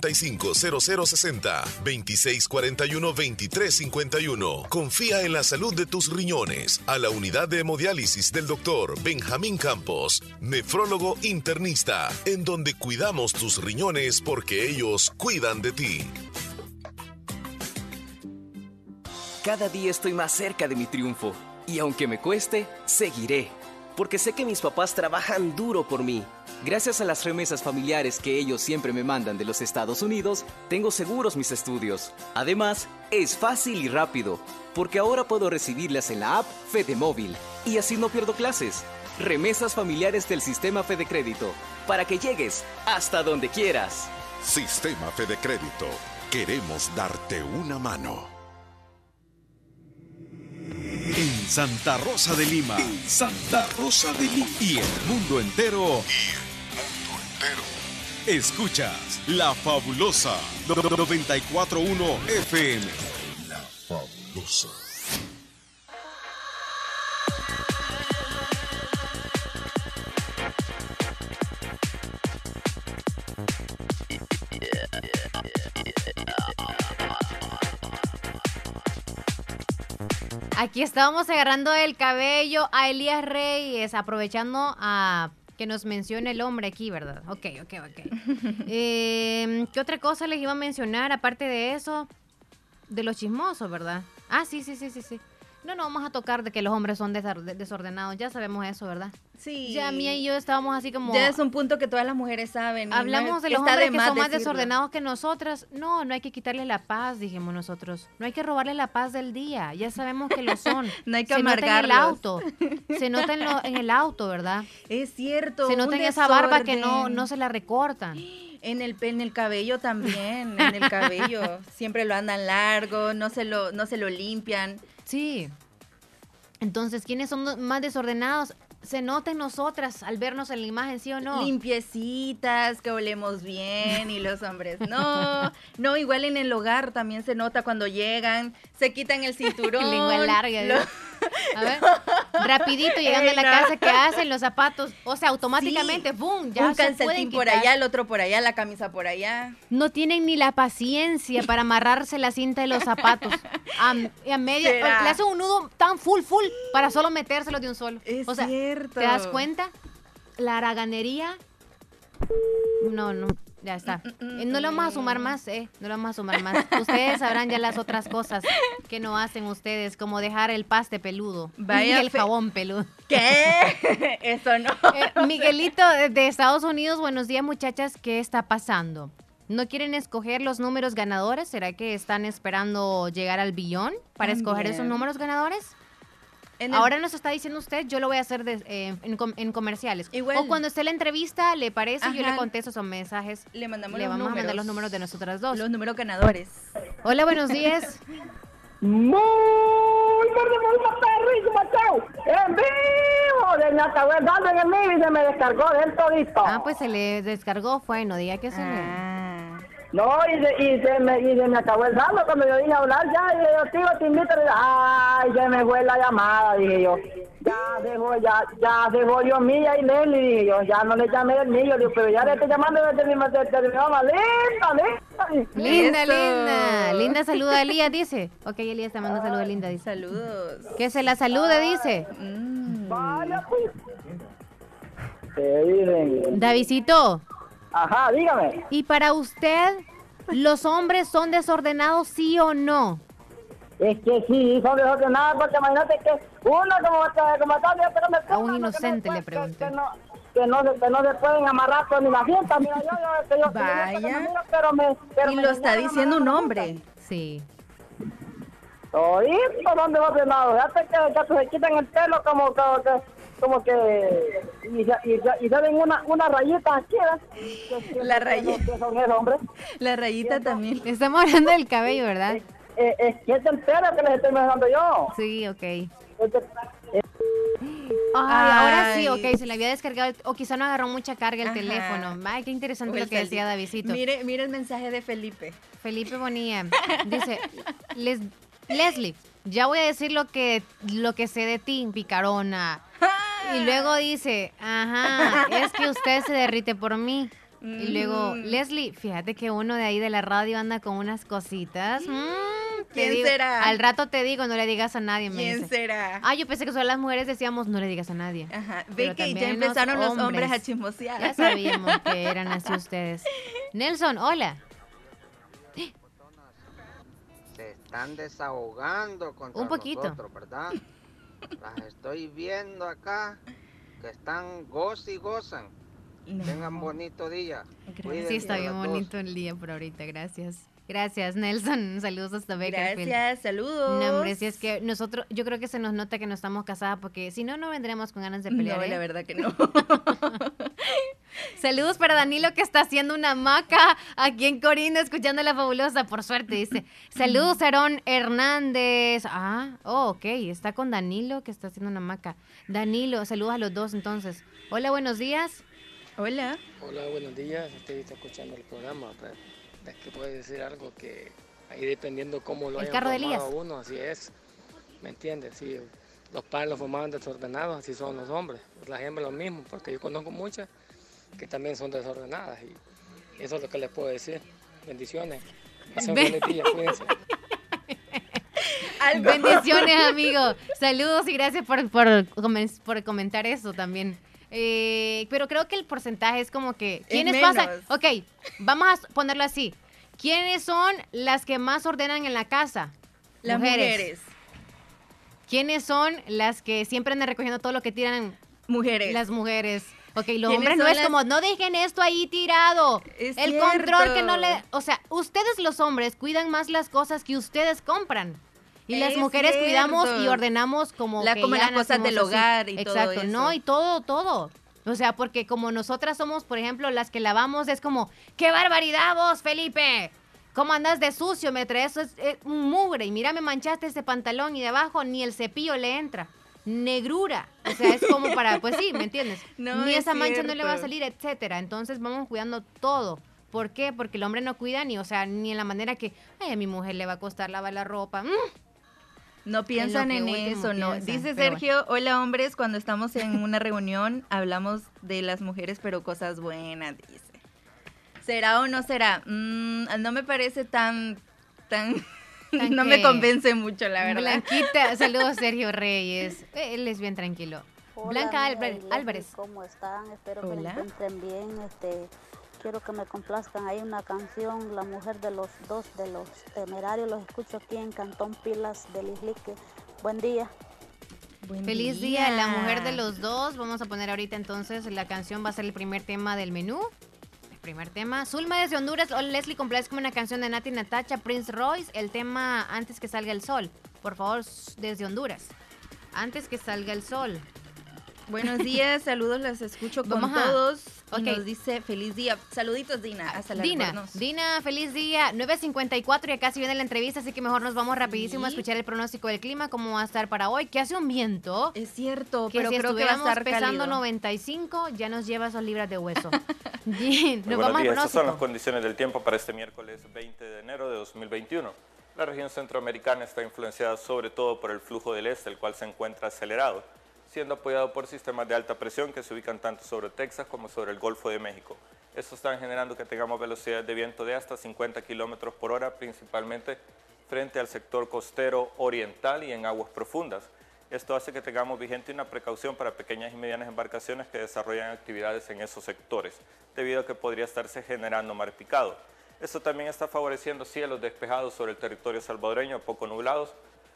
7745-0060, 2641-2351. Confía en la salud de tus riñones a la unidad de hemodiálisis del doctor Benjamín Campos, nefrólogo internista, en donde cuidamos tus riñones porque ellos cuidan de ti. Cada día estoy más cerca de mi triunfo y aunque me cueste, seguiré, porque sé que mis papás trabajan duro por mí. Gracias a las remesas familiares que ellos siempre me mandan de los Estados Unidos, tengo seguros mis estudios. Además, es fácil y rápido, porque ahora puedo recibirlas en la app Fede Móvil y así no pierdo clases. Remesas familiares del sistema Fede Crédito, para que llegues hasta donde quieras. Sistema Fede Crédito. Queremos darte una mano. En Santa Rosa de Lima. Santa Rosa de Lima. Y el mundo entero. Escuchas La Fabulosa 941 FM. La Fabulosa. Aquí estábamos agarrando el cabello a Elías Reyes, aprovechando a que nos mencione el hombre aquí, ¿verdad? Ok, ok, ok. Eh, ¿Qué otra cosa les iba a mencionar aparte de eso? De los chismosos, ¿verdad? Ah, sí, sí, sí, sí, sí. No, no vamos a tocar de que los hombres son desor- desordenados, ya sabemos eso, ¿verdad? Sí. Ya Mía y yo estábamos así como... Ya es un punto que todas las mujeres saben. no Hablamos de los hombres que más son más decirlo. desordenados que nosotras. No, no hay que quitarles la paz, dijimos nosotros. No hay que robarles la paz del día. Ya sabemos que lo son. No hay que Se nota en el auto. Se nota en, lo- en el auto, ¿verdad? Es cierto. Se nota en esa barba que no, no se la recortan. En el, en el cabello también, en el cabello. Siempre lo andan largo, no se lo, no se lo limpian. Sí. Entonces, ¿quiénes son más desordenados? Se nota en nosotras al vernos en la imagen, ¿sí o no? Limpiecitas, que olemos bien y los hombres no. No, igual en el hogar también se nota cuando llegan, se quitan el cinturón. Lengua larga. lo- ¿no? A ver, rapidito llegando a la Ey, no. casa, ¿qué hacen los zapatos? O sea, automáticamente, ¡boom! Ya un calcetín por allá, el otro por allá, la camisa por allá. No tienen ni la paciencia para amarrarse la cinta de los zapatos. A, a media, le hacen un nudo tan full, full, para solo metérselo de un solo. Es o sea, cierto. ¿Te das cuenta? La haraganería. No, no, ya está. Eh, No lo vamos a sumar más, ¿eh? No lo vamos a sumar más. Ustedes sabrán ya las otras cosas que no hacen ustedes, como dejar el paste peludo Vaya y el fe- jabón peludo. ¿Qué? Eso no. Eh, Miguelito de- Estados Unidos, buenos días muchachas, ¿qué está pasando? ¿No quieren escoger los números ganadores? ¿Será que están esperando llegar al billón para escoger esos números ganadores? En el- Ahora nos está diciendo usted, yo lo voy a hacer de- eh, en, com- en comerciales. Igual. O cuando esté la entrevista, ¿le parece? Yo le Ajá. contesto esos mensajes. Le mandamos Le los vamos a mandar números. los números de nosotras dos. Los números ganadores. Hola, buenos días. Muy. En vivo. De dando en el y se me descargó del todito. Ah, pues se le descargó, fue, no diga que se le... No, y, se- y, se me, y se me acabó el saldo cuando yo dije a hablar ya. Y yo, tío, te invito. y- Ay, se me fue la llamada, dije yo. Ya dejó, ya, ya dejó yo mía y Nelly, dije yo. Ya no le llamé del mío, digo, pero ya le estoy llamando desde mi, mamá. Linda, linda. Linda, linda. Linda saluda a Elías, dice. Ok, Elías te manda saludo a Linda, dice. Saludos. Que se la salude, dice. Vaya, pues. ¿Qué dicen? Davidito, Ajá, dígame. ¿y para usted los hombres son desordenados, sí o no? Es que sí, son desordenados, porque imagínate que uno como, como tal, yo pero me A un inocente que no- le pregunté. Que, que no, que, no, se- que no se pueden amarrar con ni la cinta, mira, yo, yo, que yo, que yo- Vaya. que me miro, pero me, pero Y me lo está diciendo un hombre. Sí. Todito son desordenados, fíjate que, que se quitan el pelo como, como que, como que, y, se- y, se- y se ven una, una rayita aquí, ¿verdad? Que- que- La que- rayita. Que. La rayita también. Estamos hablando del cabello, ¿verdad? Eh, es que es el pelo que les estoy mandando yo. Sí, ok. Este- Ay, ahora sí, ok, se le había descargado, o quizá no agarró mucha carga el Ajá. teléfono. Ay, qué interesante lo que decía. Davidito. Mire, mire el mensaje de Felipe. Felipe Bonilla dice, Les- Leslie, ya voy a decir lo que, lo que sé de ti, picarona. Y luego dice, ajá, es que usted se derrite por mí. Y luego, Mm. Leslie, fíjate que uno de ahí de la radio anda con unas cositas. Mm, ¿Quién digo- será? Al rato te digo, no le digas a nadie, me ¿Quién dice. será? Ah, yo pensé que solo las mujeres decíamos, no le digas a nadie. Ajá. Ve que ya empezaron los hombres a chismosear. Ya sabíamos que eran así ustedes. Nelson, hola. se están desahogando contra Un poquito. nosotros, ¿verdad? Las estoy viendo acá que están goz y gozan. Tengan bonito día. Sí, está bien bonito el día por ahorita, gracias. Gracias, Nelson. Saludos hasta Bakersfield. Gracias, saludos. No, hombre, si es que nosotros, yo creo que se nos nota que no estamos casadas porque si no, no vendremos con ganas de pelear. No, ¿eh? la verdad que no. Saludos para Danilo que está haciendo una maca aquí en Corinda escuchando la fabulosa, por suerte, dice. Saludos, Aarón Hernández. Ah, oh, ok, está con Danilo que está haciendo una maca. Danilo, saludos a los dos entonces. Hola, buenos días. Hola. Hola, buenos días. Estoy escuchando el programa. Pues, es que puede decir algo que ahí dependiendo cómo lo El hayan carro de Elías. uno, así es. ¿Me entiendes? Si los padres lo formaban desordenados, así son los hombres. Las hembras lo mismo, porque yo conozco muchas que también son desordenadas y eso es lo que les puedo decir. Bendiciones. Pasen Ve- feliz día, cuídense. Bendiciones, amigo. Saludos y gracias por, por, por comentar eso también. Eh, pero creo que el porcentaje es como que... ¿Quiénes pasan? Ok, vamos a ponerlo así. ¿Quiénes son las que más ordenan en la casa? Las mujeres. ¿Quiénes son las que siempre andan recogiendo todo lo que tiran? Mujeres. Las mujeres. Ok, los ¿Quiénes hombres no es como, no dejen esto ahí tirado. Es el cierto. control que no le... O sea, ustedes los hombres cuidan más las cosas que ustedes compran. Y las Es mujeres cuidamos y ordenamos como La- que como las cosas del así. hogar y todo Exacto, eso. no, y todo, todo. O sea, porque como nosotras somos, por ejemplo, las que lavamos, es como, ¡qué barbaridad vos, Felipe! ¿Cómo andas de sucio? Me traes es- es un mugre y mira, me manchaste ese pantalón y debajo ni el cepillo le entra. Negrura. O sea, es como para, pues sí, ¿me entiendes? No, ni es esa mancha no le va a salir, etcétera. Entonces vamos cuidando todo. ¿Por qué? Porque el hombre no cuida ni, o sea, ni en la manera que, ay, a mi mujer le va a costar lavar la ropa. Mm. No piensan en, eso, no. piensan, Dice Sergio, hola hombres, cuando estamos en una reunión hablamos de las mujeres, pero cosas buenas, dice. ¿Será o no será? Mm, no me parece tan, tan, ¿Tan no me convence mucho, la verdad. Blanquita, saludos Sergio Reyes. Él es bien tranquilo. Hola, Blanca Álvarez. Leslie, Álvarez. ¿Cómo están? Espero que Hola. se encuentren bien. Este, quiero que me complazcan. Hay una canción, La Mujer de los Dos, de los Temerarios. Los escucho aquí en Cantón Pilas del Islique. Buen día. Feliz día, la mujer de los dos. Vamos a poner ahorita entonces la canción va a ser el primer tema del menú. Primer tema. Zulma desde Honduras. Leslie, complazco una canción de Nati Natacha, Prince Royce. El tema Antes que salga el sol. Por favor, desde Honduras. Antes que salga el sol. Buenos días, saludos, las escucho con Vamos a- todos. Y Ok. nos dice feliz día. Saluditos, Dina. Hasta Dina. Dina, feliz día. 9.54 ya casi viene la entrevista, así que mejor nos vamos rapidísimo a Sí. escuchar el pronóstico del clima, cómo va a estar para hoy. Que hace un viento. Es cierto, que pero si creo que va a estuviéramos estar pesando cálido. 95, ya nos lleva esos libras de hueso. Bien, Muy nos buenos vamos al días, estas son las pronóstico. condiciones del tiempo para este miércoles 20 de enero de 2021. La región centroamericana está influenciada sobre todo por el flujo del este, el cual se encuentra acelerado, siendo apoyado por sistemas de alta presión que se ubican tanto sobre Texas como sobre el Golfo de México. Estos están generando que tengamos velocidades de viento de hasta 50 kilómetros por hora, principalmente frente al sector costero oriental y en aguas profundas. Esto hace que tengamos vigente una precaución para pequeñas y medianas embarcaciones que desarrollan actividades en esos sectores, debido a que podría estarse generando mar picado. Esto también está favoreciendo cielos despejados sobre el territorio salvadoreño, poco nublados.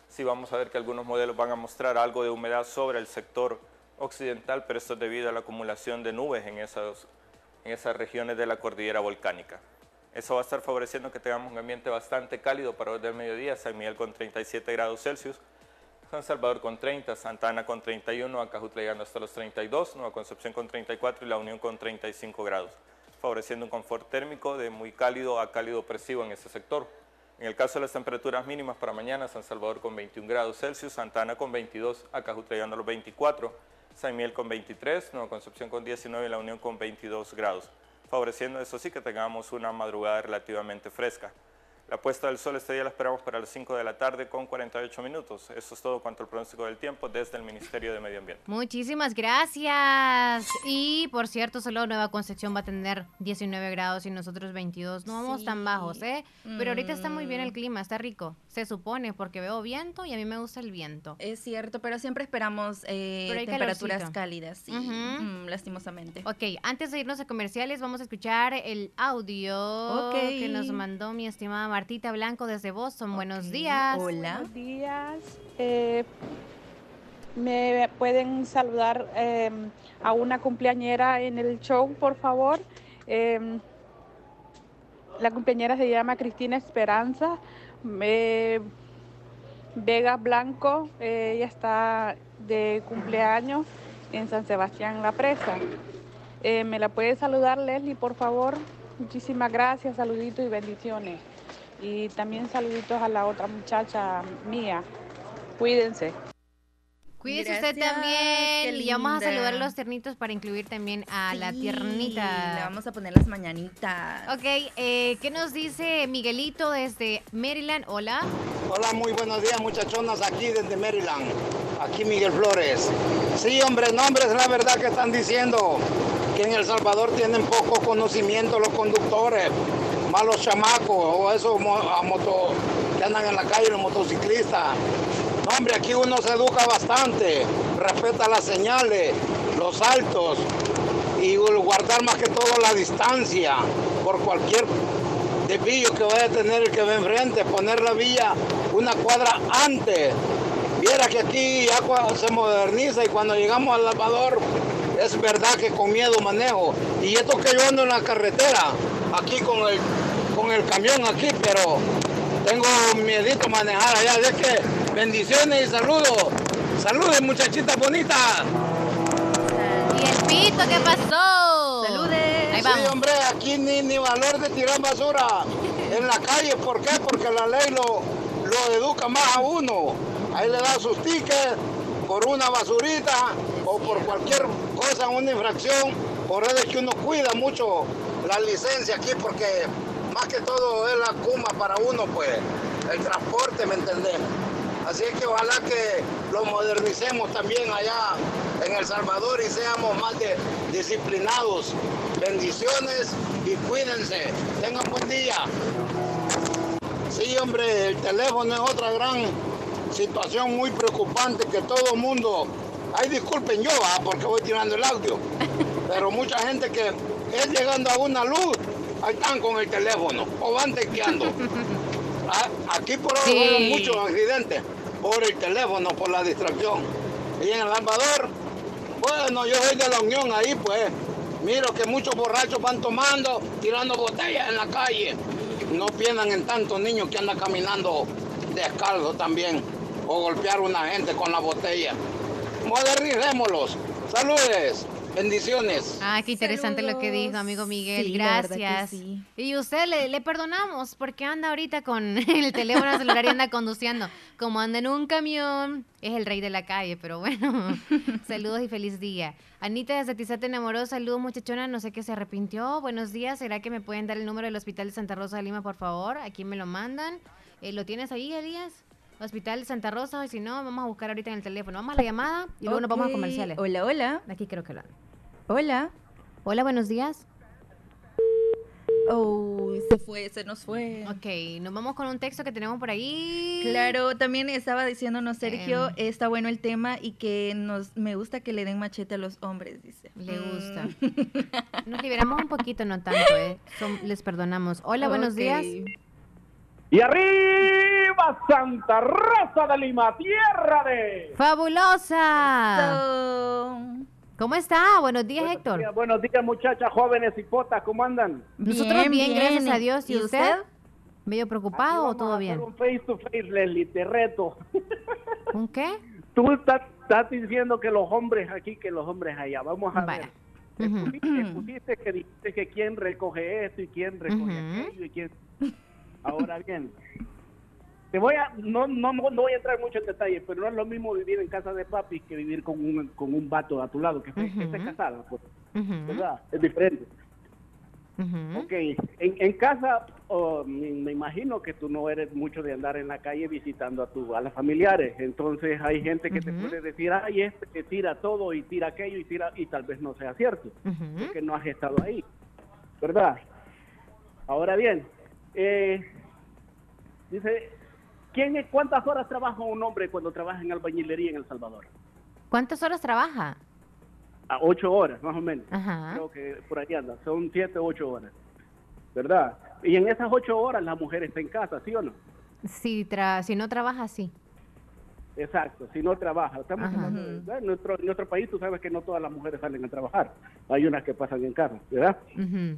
Sí vamos a ver que algunos modelos van a mostrar algo de humedad sobre el sector occidental, pero esto es debido a la acumulación de nubes en, esos, en esas regiones de la cordillera volcánica. Eso va a estar favoreciendo que tengamos un ambiente bastante cálido para hoy del mediodía, San Miguel con 37 grados Celsius, San Salvador con 30, Santa Ana con 31, Acajutla llegando hasta los 32, Nueva Concepción con 34 y La Unión con 35 grados, favoreciendo un confort térmico de muy cálido a cálido opresivo en ese sector. En el caso de las temperaturas mínimas para mañana, San Salvador con 21 grados Celsius, Santa Ana con 22, Acajutla llegando a los 24, San Miguel con 23, Nueva Concepción con 19 y La Unión con 22 grados, favoreciendo eso sí que tengamos una madrugada relativamente fresca. La puesta del sol este día la esperamos para las 5 de la tarde con 48 minutos. Eso es todo cuanto al pronóstico del tiempo desde el Ministerio de Medio Ambiente. Muchísimas gracias. Y por cierto, solo Nueva Concepción va a tener 19 grados y nosotros 22. No vamos tan bajos, ¿eh? Pero ahorita está muy bien el clima, está rico. Se supone, porque veo viento y a mí me gusta el viento. Es cierto, pero siempre esperamos eh, temperaturas calorcito. cálidas, sí, mm, lastimosamente. Ok, antes de irnos a comerciales, vamos a escuchar el audio que nos mandó mi estimada Martita Blanco desde Boston. Buenos días. Hola. días. Eh, me pueden saludar eh, a una cumpleañera en el show, por favor. Eh, la cumpleañera se llama Cristina Esperanza eh, Vega Blanco. eh, ella está de cumpleaños en San Sebastián La Presa. Eh, ¿Me la puede saludar, Leslie, por favor? Muchísimas gracias, saluditos y bendiciones. Y también saluditos a la otra muchacha mía. Cuídense. Cuídese usted también. Y vamos a saludar a los tiernitos para incluir también a la tiernita. Le vamos a poner las mañanitas. Ok, eh, ¿qué nos dice Miguelito desde Maryland? Hola. Hola, muy buenos días muchachonas aquí desde Maryland. Aquí Miguel Flores. Sí, hombre, no, hombre, es la verdad que están diciendo que en El Salvador tienen poco conocimiento los conductores, malos chamacos o esos a moto, que andan en la calle, los motociclistas. Hombre, aquí uno se educa bastante, respeta las señales, los saltos y guardar más que todo la distancia por cualquier desvío que vaya a tener el que va enfrente, poner la vía una cuadra antes. Viera que aquí ya se moderniza y cuando llegamos al lavador es verdad que con miedo manejo. Y esto que yo ando en la carretera, aquí con el, con el camión aquí, pero tengo miedito manejar allá. Así que bendiciones y saludos. Saludos muchachitas bonitas. ¿Y el pito qué pasó? Saludes. Ahí Sí, hombre, aquí ni, ni valor de tirar basura en la calle. ¿Por qué? Porque la ley lo, lo educa más a uno. Ahí le da sus tickets por una basurita o por cualquier cosa, una infracción, por eso es que uno cuida mucho la licencia aquí porque más que todo es la cuma para uno, pues, el transporte, ¿me entendés? Así es que ojalá que lo modernicemos también allá en El Salvador y seamos más de- disciplinados. Bendiciones y cuídense. Tengan buen día. Sí, hombre, el teléfono es otra gran situación muy preocupante que todo mundo... Ay, disculpen yo, ah, porque voy tirando el audio. Pero mucha gente que es llegando a una luz, ahí están con el teléfono o van tequeando. Ah, Aquí por ahora Sí. hubo muchos accidentes por el teléfono, por la distracción. Y en El Salvador, bueno, yo soy de la Unión ahí, pues. Miro que muchos borrachos van tomando, tirando botellas en la calle. No piensan en tantos niños que andan caminando descalzo también. O golpear a una gente con la botella. Modernicémoslos. Saludes. Bendiciones. Ah, qué interesante lo que dijo, amigo Miguel. Sí, Gracias. sí. Y usted le, le perdonamos porque anda ahorita con el teléfono celular y anda conduciendo. Como anda en un camión, es el rey de la calle, pero bueno. Saludos y feliz día. Anita desde Tizate enamoró. Saludos, muchachona. No sé qué se arrepintió. Buenos días. ¿Será que me pueden dar el número del Hospital de Santa Rosa de Lima, por favor? Aquí me lo mandan. Eh, ¿Lo tienes ahí, Elías? Hospital de Santa Rosa, y si no, vamos a buscar ahorita en el teléfono. Vamos a la llamada y luego nos vamos a comerciales. Hola, hola. Aquí creo que lo Hola. Hola, buenos días. Oh, se fue, se nos fue. Ok, nos vamos con un texto que tenemos por ahí. Claro, también estaba diciéndonos Sergio, Em. está bueno el tema y que nos me gusta que le den machete a los hombres, dice. Le gusta. Mm. Nos liberamos un poquito, no tanto, ¿eh? Son- les perdonamos. Hola, buenos días. Y arriba Santa Rosa de Lima, tierra de... ¡Fabulosa! ¿Cómo está? Buenos días, Héctor. Días, buenos días muchachas, jóvenes y potas, ¿cómo andan? Nosotros bien, gracias a Dios. ¿Y, ¿Y usted? ¿Medio preocupado o todo bien? Un face to face, Leslie, te reto. ¿Un qué? Tú estás, estás diciendo que los hombres aquí, que los hombres allá. Vamos a ver. Pusiste, pusiste que dijiste que quién recoge esto y quién recoge Ujú. aquello y quién... Ahora bien, te voy a, no, no, no voy a entrar mucho en detalles, pero no es lo mismo vivir en casa de papi que vivir con un, con un vato a tu lado, que, esté- que esté casada, pues. ¿verdad? Es diferente. Ok, en, en casa oh, me, me imagino que tú no eres mucho de andar en la calle visitando a tu a las familiares, entonces hay gente que te puede decir, ay, este que tira todo y tira aquello y tira y tal vez no sea cierto, porque no has estado ahí, ¿verdad? Ahora bien, eh, dice, ¿quién es, ¿cuántas horas trabaja un hombre cuando trabaja en albañilería en El Salvador? ¿Cuántas horas trabaja? A ocho horas, más o menos. Ajá. Creo que por ahí anda. Son siete, ocho horas. ¿Verdad? Y en esas ocho horas la mujer está en casa, ¿sí o no? Si, tra- si no trabaja, sí. Exacto, si no trabaja. Estamos Ajá. hablando de- bueno, en, nuestro, en nuestro país tú sabes que no todas las mujeres salen a trabajar. Hay unas que pasan en casa, ¿verdad?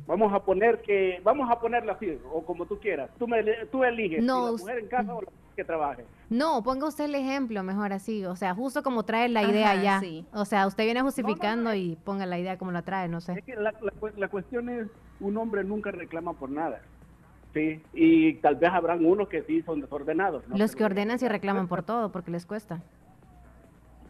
Vamos a poner que, vamos a ponerla así, o como tú quieras. Tú, me, tú eliges No, si la mujer en casa o la mujer que trabaje. No, ponga usted el ejemplo mejor así, o sea, justo como trae la idea Ajá, ya. sí. O sea, usted viene justificando y ponga la idea como la trae, no sé. Es que la, la la cuestión es, un hombre nunca reclama por nada. Sí, y tal vez habrán unos que sí son desordenados. ¿no? Los que ordenan sí reclaman por todo porque les cuesta.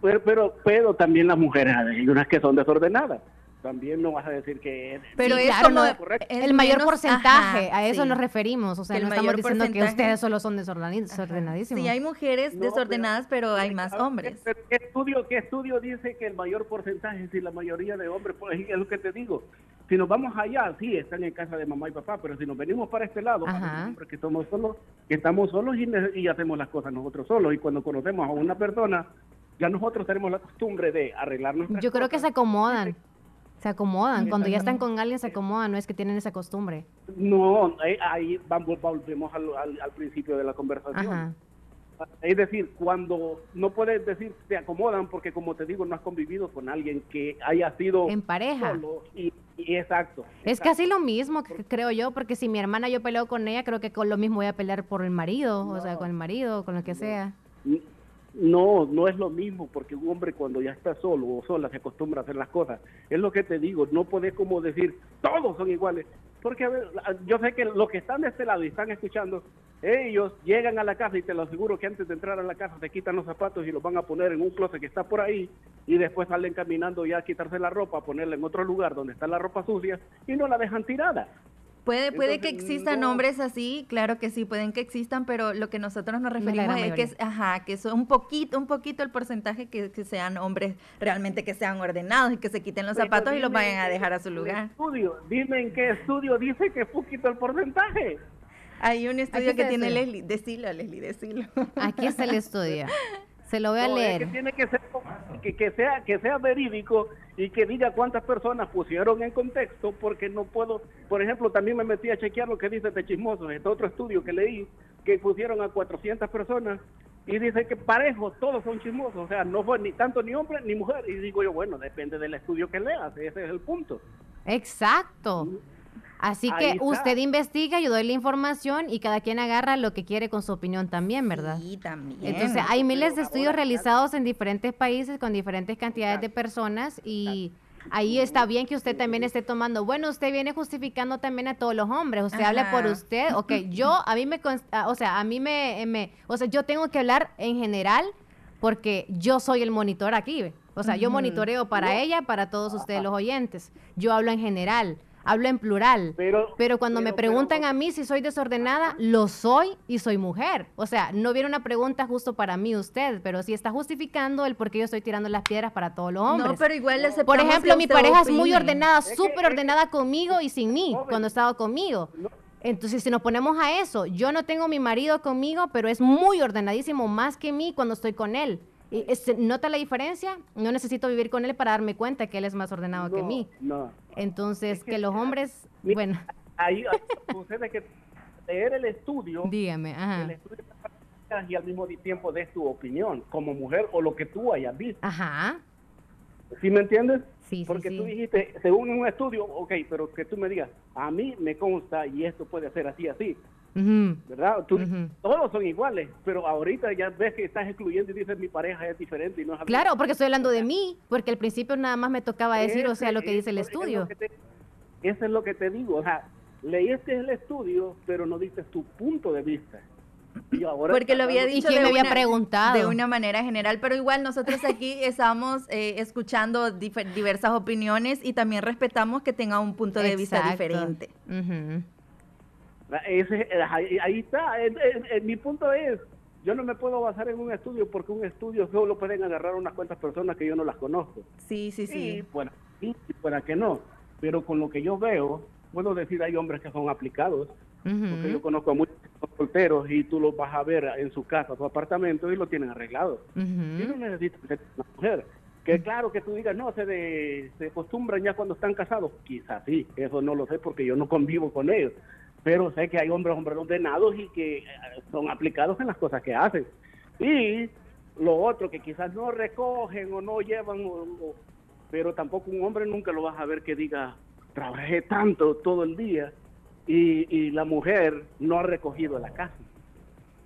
Pero, pero, pero también las mujeres, hay unas que son desordenadas. También no vas a decir que... Pero Sí, es claro, como no, el el mayor menos- porcentaje, ajá, a eso sí. nos referimos, o sea, el no estamos diciendo que ustedes solo son desordenadísimos. Sí, hay mujeres No, desordenadas, pero, hay más hombres. ¿Qué estudio, ¿Qué estudio dice que el mayor porcentaje, si la mayoría de hombres, pues es lo que te digo? Si nos vamos allá, sí, están en casa de mamá y papá, pero si nos venimos para este lado, hombres que somos solos, que estamos solos y, y hacemos las cosas nosotros solos, y cuando conocemos a una persona, ya nosotros tenemos la costumbre de arreglarnos. Yo creo que se acomodan, se acomodan, cuando ya están con alguien se acomodan, no es que tienen esa costumbre. No, ahí, ahí vamos, volvemos al, al- al principio de la conversación. Ajá. Es decir, cuando no puedes decir te acomodan porque como te digo no has convivido con alguien que haya sido En pareja. solo y, y exacto. Es casi lo mismo, que- creo yo, porque si mi hermana yo peleo con ella, creo que con lo mismo voy a pelear por el marido, o sea, con el marido, con lo que sea. No, no es lo mismo porque un hombre cuando ya está solo o sola se acostumbra a hacer las cosas. Es lo que te digo, no puedes como decir todos son iguales. Porque a ver, yo sé que los que están de este lado y están escuchando ellos llegan a la casa y te lo aseguro que antes de entrar a la casa se quitan los zapatos y los van a poner en un closet que está por ahí y después salen caminando ya a quitarse la ropa, a ponerla en otro lugar donde está la ropa sucia y no la dejan tirada. Puede, puede que existan no- hombres así, claro que sí, pueden que existan, pero lo que nosotros nos referimos es que, es- ajá, que son un poquito, un poquito el porcentaje que, que sean hombres realmente que sean ordenados y que se quiten los Pero zapatos y los vayan a dejar a su lugar. Estudio, dime en qué estudio dice que es poquito el porcentaje. Hay un estudio que tiene. Leslie, decilo, Leslie, decilo. Aquí está el estudio. Se lo voy a No, es leer. que tiene que ser que, que sea que sea verídico y que diga cuántas personas pusieron en contexto porque no puedo por ejemplo también me metí a chequear lo que dice este chismoso este otro estudio que leí que pusieron a 400 personas y dice que parejo todos son chismosos o sea no fue ni tanto ni hombre ni mujer y digo yo bueno depende del estudio que leas ese es el punto Exacto. Así Ahí que está. usted investiga, yo doy la información y cada quien agarra lo que quiere con su opinión también, ¿verdad? Sí, también. Entonces, hay miles de estudios realizados en diferentes países con diferentes cantidades de personas y ahí está bien que usted también esté tomando. Bueno, usted viene justificando también a todos los hombres. Usted habla por Ajá. usted. Ok, yo, a mí me, ah, o sea, a mí me, me, o sea, yo tengo que hablar en general porque yo soy el monitor aquí. O sea, yo monitoreo para ella, para todos ustedes los oyentes. Yo hablo en general. Hablo en plural. Pero, cuando me preguntan a mí si soy desordenada, lo soy y soy mujer. O sea, no viene una pregunta justo para mí usted, pero sí está justificando el por qué yo estoy tirando las piedras para todos los hombres. No, pero igual le Por ejemplo, mi pareja es muy ordenada, súper ordenada conmigo y sin mí, cuando ha estado conmigo. Entonces, si nos ponemos a eso, yo no tengo mi marido conmigo, pero es muy ordenadísimo, más que mí cuando estoy con él. Y, ¿se ¿Nota la diferencia? No necesito vivir con él para darme cuenta que él es más ordenado que mí. no Entonces, que los hombres, Mira, bueno, ahí sucede que leer el estudio dígame, ajá. el estudio y al mismo tiempo des tu opinión como mujer o lo que tú hayas visto. Ajá. ¿Sí me entiendes? Sí, Porque sí, tú sí. dijiste, según un estudio, ok, pero que tú me digas, a mí me consta y esto puede ser así, así, ¿verdad? Tú, Todos son iguales, pero ahorita ya ves que estás excluyendo y dices, mi pareja es diferente y no es. Claro, porque estoy hablando de mí, porque al principio nada más me tocaba decir, o sea, lo que dice el es estudio. Eso es lo que te digo, o sea, leíste el estudio, pero no diste tu punto de vista. Y ahora Porque lo había dicho de una, de una manera general, pero igual nosotros aquí estamos eh, escuchando diversas opiniones y también respetamos que tenga un punto de vista diferente. Ese, ahí, ahí está. En- en- en mi punto es, yo no me puedo basar en un estudio porque un estudio solo pueden agarrar unas cuantas personas que yo no las conozco. Sí, sí, sí. Y fuera, y fuera que no. Pero con lo que yo veo, puedo decir hay hombres que son aplicados. Porque yo conozco a muchos solteros y tú los vas a ver en su casa, su apartamento y lo tienen arreglado. Y no necesitas ser una mujer. Que claro que tú digas, no, se, de- se acostumbran ya cuando están casados. Quizás sí, eso no lo sé porque yo no convivo con ellos. Pero sé que hay hombres, hombres ordenados y que eh, son aplicados en las cosas que hacen. Y lo otro, que quizás no recogen o no llevan, o- o- pero tampoco un hombre nunca lo vas a ver que diga, trabajé tanto todo el día y, y la mujer no ha recogido la casa.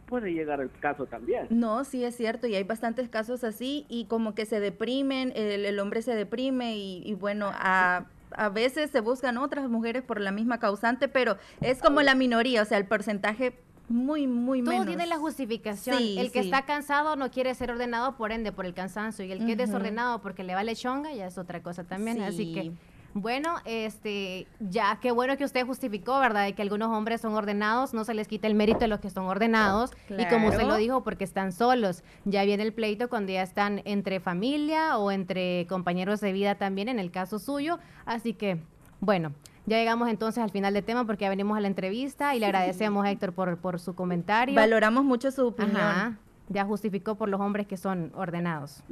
Puede llegar el caso también. No, sí es cierto, y hay bastantes casos así, y como que se deprimen, el, el hombre se deprime, y, y bueno, a, a veces se buscan otras mujeres por la misma causante, pero es como la minoría, o sea, el porcentaje muy, muy Todo menos. tiene la justificación. Sí, el que sí. está cansado no quiere ser ordenado, por ende, por el cansancio. Y el que es desordenado porque le vale chonga, ya es otra cosa también. Así Sí. que, bueno, este, ya qué bueno que usted justificó, ¿verdad? De que algunos hombres son ordenados, no se les quita el mérito de los que son ordenados. Y como usted lo dijo, porque están solos. Ya viene el pleito cuando ya están entre familia o entre compañeros de vida también, en el caso suyo. Así que, bueno. Ya llegamos entonces al final del tema porque ya venimos a la entrevista y le agradecemos, Héctor, por, por su comentario. Valoramos mucho su opinión. Ajá, ya justificó por los hombres que son ordenados.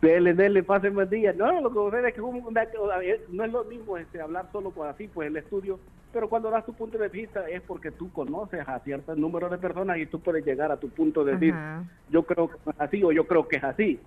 Dele, dele, pase buen día. No, lo que sucede es que un- no es lo mismo este, hablar solo por así, pues el estudio, pero cuando das tu punto de vista es porque tú conoces a cierto número de personas y tú puedes llegar a tu punto de decir, Ajá. yo creo que es así o yo creo que es así.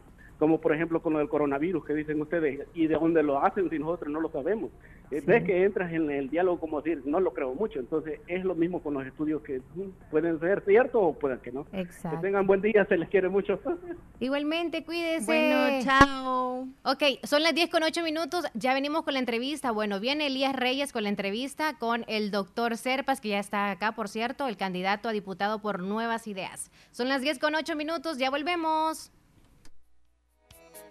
Como por ejemplo con lo del coronavirus que dicen ustedes, y de dónde lo hacen si nosotros no lo sabemos. Eh, Ves que entras en el diálogo como decir, no lo creo mucho, entonces es lo mismo con los estudios que mm, pueden ser ciertos o pueden que no. Exacto. Que tengan buen día, se les quiere mucho. Igualmente, cuídese. Bueno, chao. Ok, son las 10 con 8 minutos. Ya venimos con la entrevista. Bueno, viene Elías Reyes con la entrevista con el doctor Serpas, que ya está acá, por cierto, el candidato a diputado por Nuevas Ideas. Son las 10 con 8 minutos. Ya volvemos.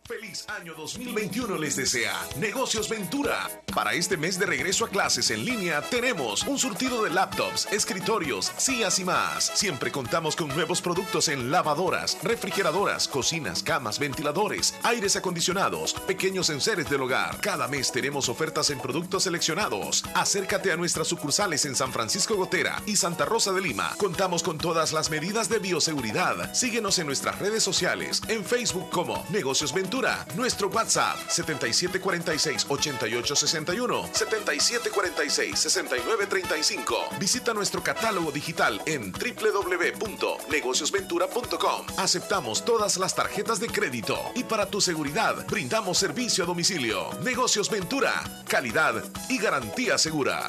Feliz año 2021 les desea Negocios Ventura. Para este mes de regreso a clases en línea tenemos un surtido de laptops, escritorios, sillas y más. Siempre contamos con nuevos productos en lavadoras, refrigeradoras, cocinas, camas, ventiladores, aires acondicionados, pequeños enseres del hogar. Cada mes tenemos ofertas en productos seleccionados. Acércate a nuestras sucursales en San Francisco Gotera y Santa Rosa de Lima. Contamos con todas las medidas de bioseguridad. Síguenos en nuestras redes sociales, en Facebook como Negocios Ventura nuestro WhatsApp 7746-8861, 7746-6935. Visita nuestro catálogo digital en www.negociosventura.com. Aceptamos todas las tarjetas de crédito y para tu seguridad brindamos servicio a domicilio. Negocios Ventura, calidad y garantía segura.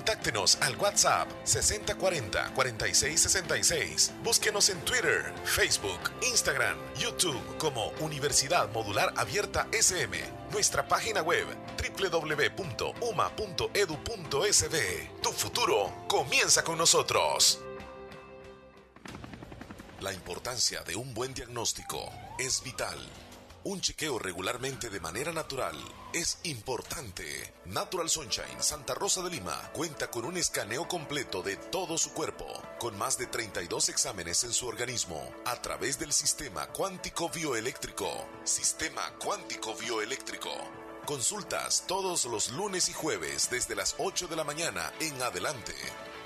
Contáctenos al WhatsApp 6040 4666. Búsquenos en Twitter, Facebook, Instagram, YouTube como Universidad Modular Abierta SM. Nuestra página web www.uma.edu.sb. Tu futuro comienza con nosotros. La importancia de un buen diagnóstico es vital. Un chequeo regularmente de manera natural es importante. Natural Sunshine Santa Rosa de Lima cuenta con un escaneo completo de todo su cuerpo, con más de 32 exámenes en su organismo, a través del sistema cuántico bioeléctrico. Sistema cuántico bioeléctrico. Consultas todos los lunes y jueves desde las 8 de la mañana en adelante.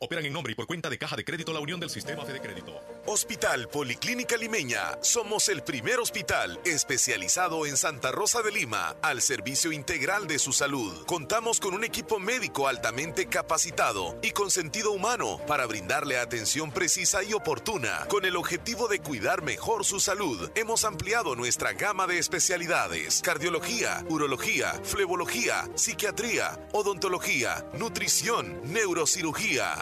operan en nombre y por cuenta de Caja de Crédito La Unión del Sistema Fede Crédito. Hospital Policlínica Limeña. Somos el primer hospital especializado en Santa Rosa de Lima al servicio integral de su salud. Contamos con un equipo médico altamente capacitado y con sentido humano para brindarle atención precisa y oportuna. Con el objetivo de cuidar mejor su salud, hemos ampliado nuestra gama de especialidades: cardiología, urología, flebología, psiquiatría, odontología, nutrición, neurocirugía.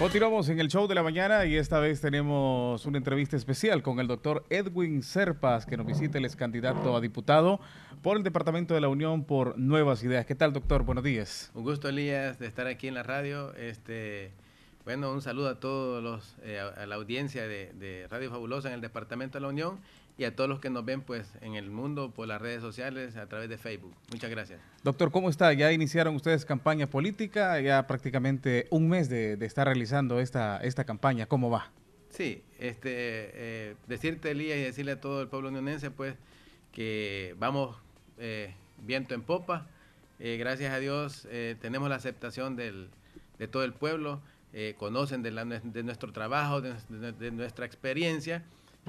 Continuamos en el show de la mañana y esta vez tenemos una entrevista especial con el doctor Edwin Serpas, que nos visita, el ex candidato a diputado por el Departamento de la Unión por Nuevas Ideas. ¿Qué tal, doctor? Buenos días. Un gusto, Elías, de estar aquí en la radio. Este, bueno, un saludo a todos los, eh, a, la audiencia de, de Radio Fabulosa en el Departamento de la Unión y a todos los que nos ven pues en el mundo por las redes sociales a través de Facebook. Muchas gracias. Doctor, ¿cómo está? Ya iniciaron ustedes campaña política, ya prácticamente un mes de, estar realizando esta, esta campaña. ¿Cómo va? Sí, este, eh, decirte Elías y decirle a todo el pueblo unionense pues que vamos eh, viento en popa. Eh, gracias a Dios tenemos la aceptación del, de todo el pueblo, conocen de, de, nuestro trabajo, de, de nuestra experiencia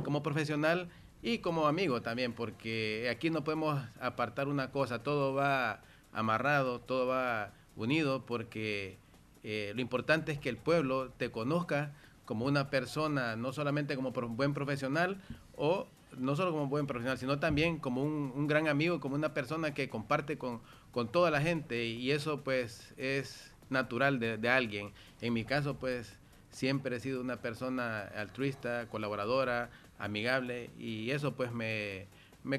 como profesional y como amigo también, porque aquí no podemos apartar una cosa, todo va amarrado, todo va unido, porque eh, lo importante es que el pueblo te conozca como una persona, no solamente como buen profesional o no solo como buen profesional, sino también como un, gran amigo, como una persona que comparte con, con, toda la gente y eso pues es natural de, de alguien. En mi caso pues siempre he sido una persona altruista, colaboradora, amigable y eso pues me,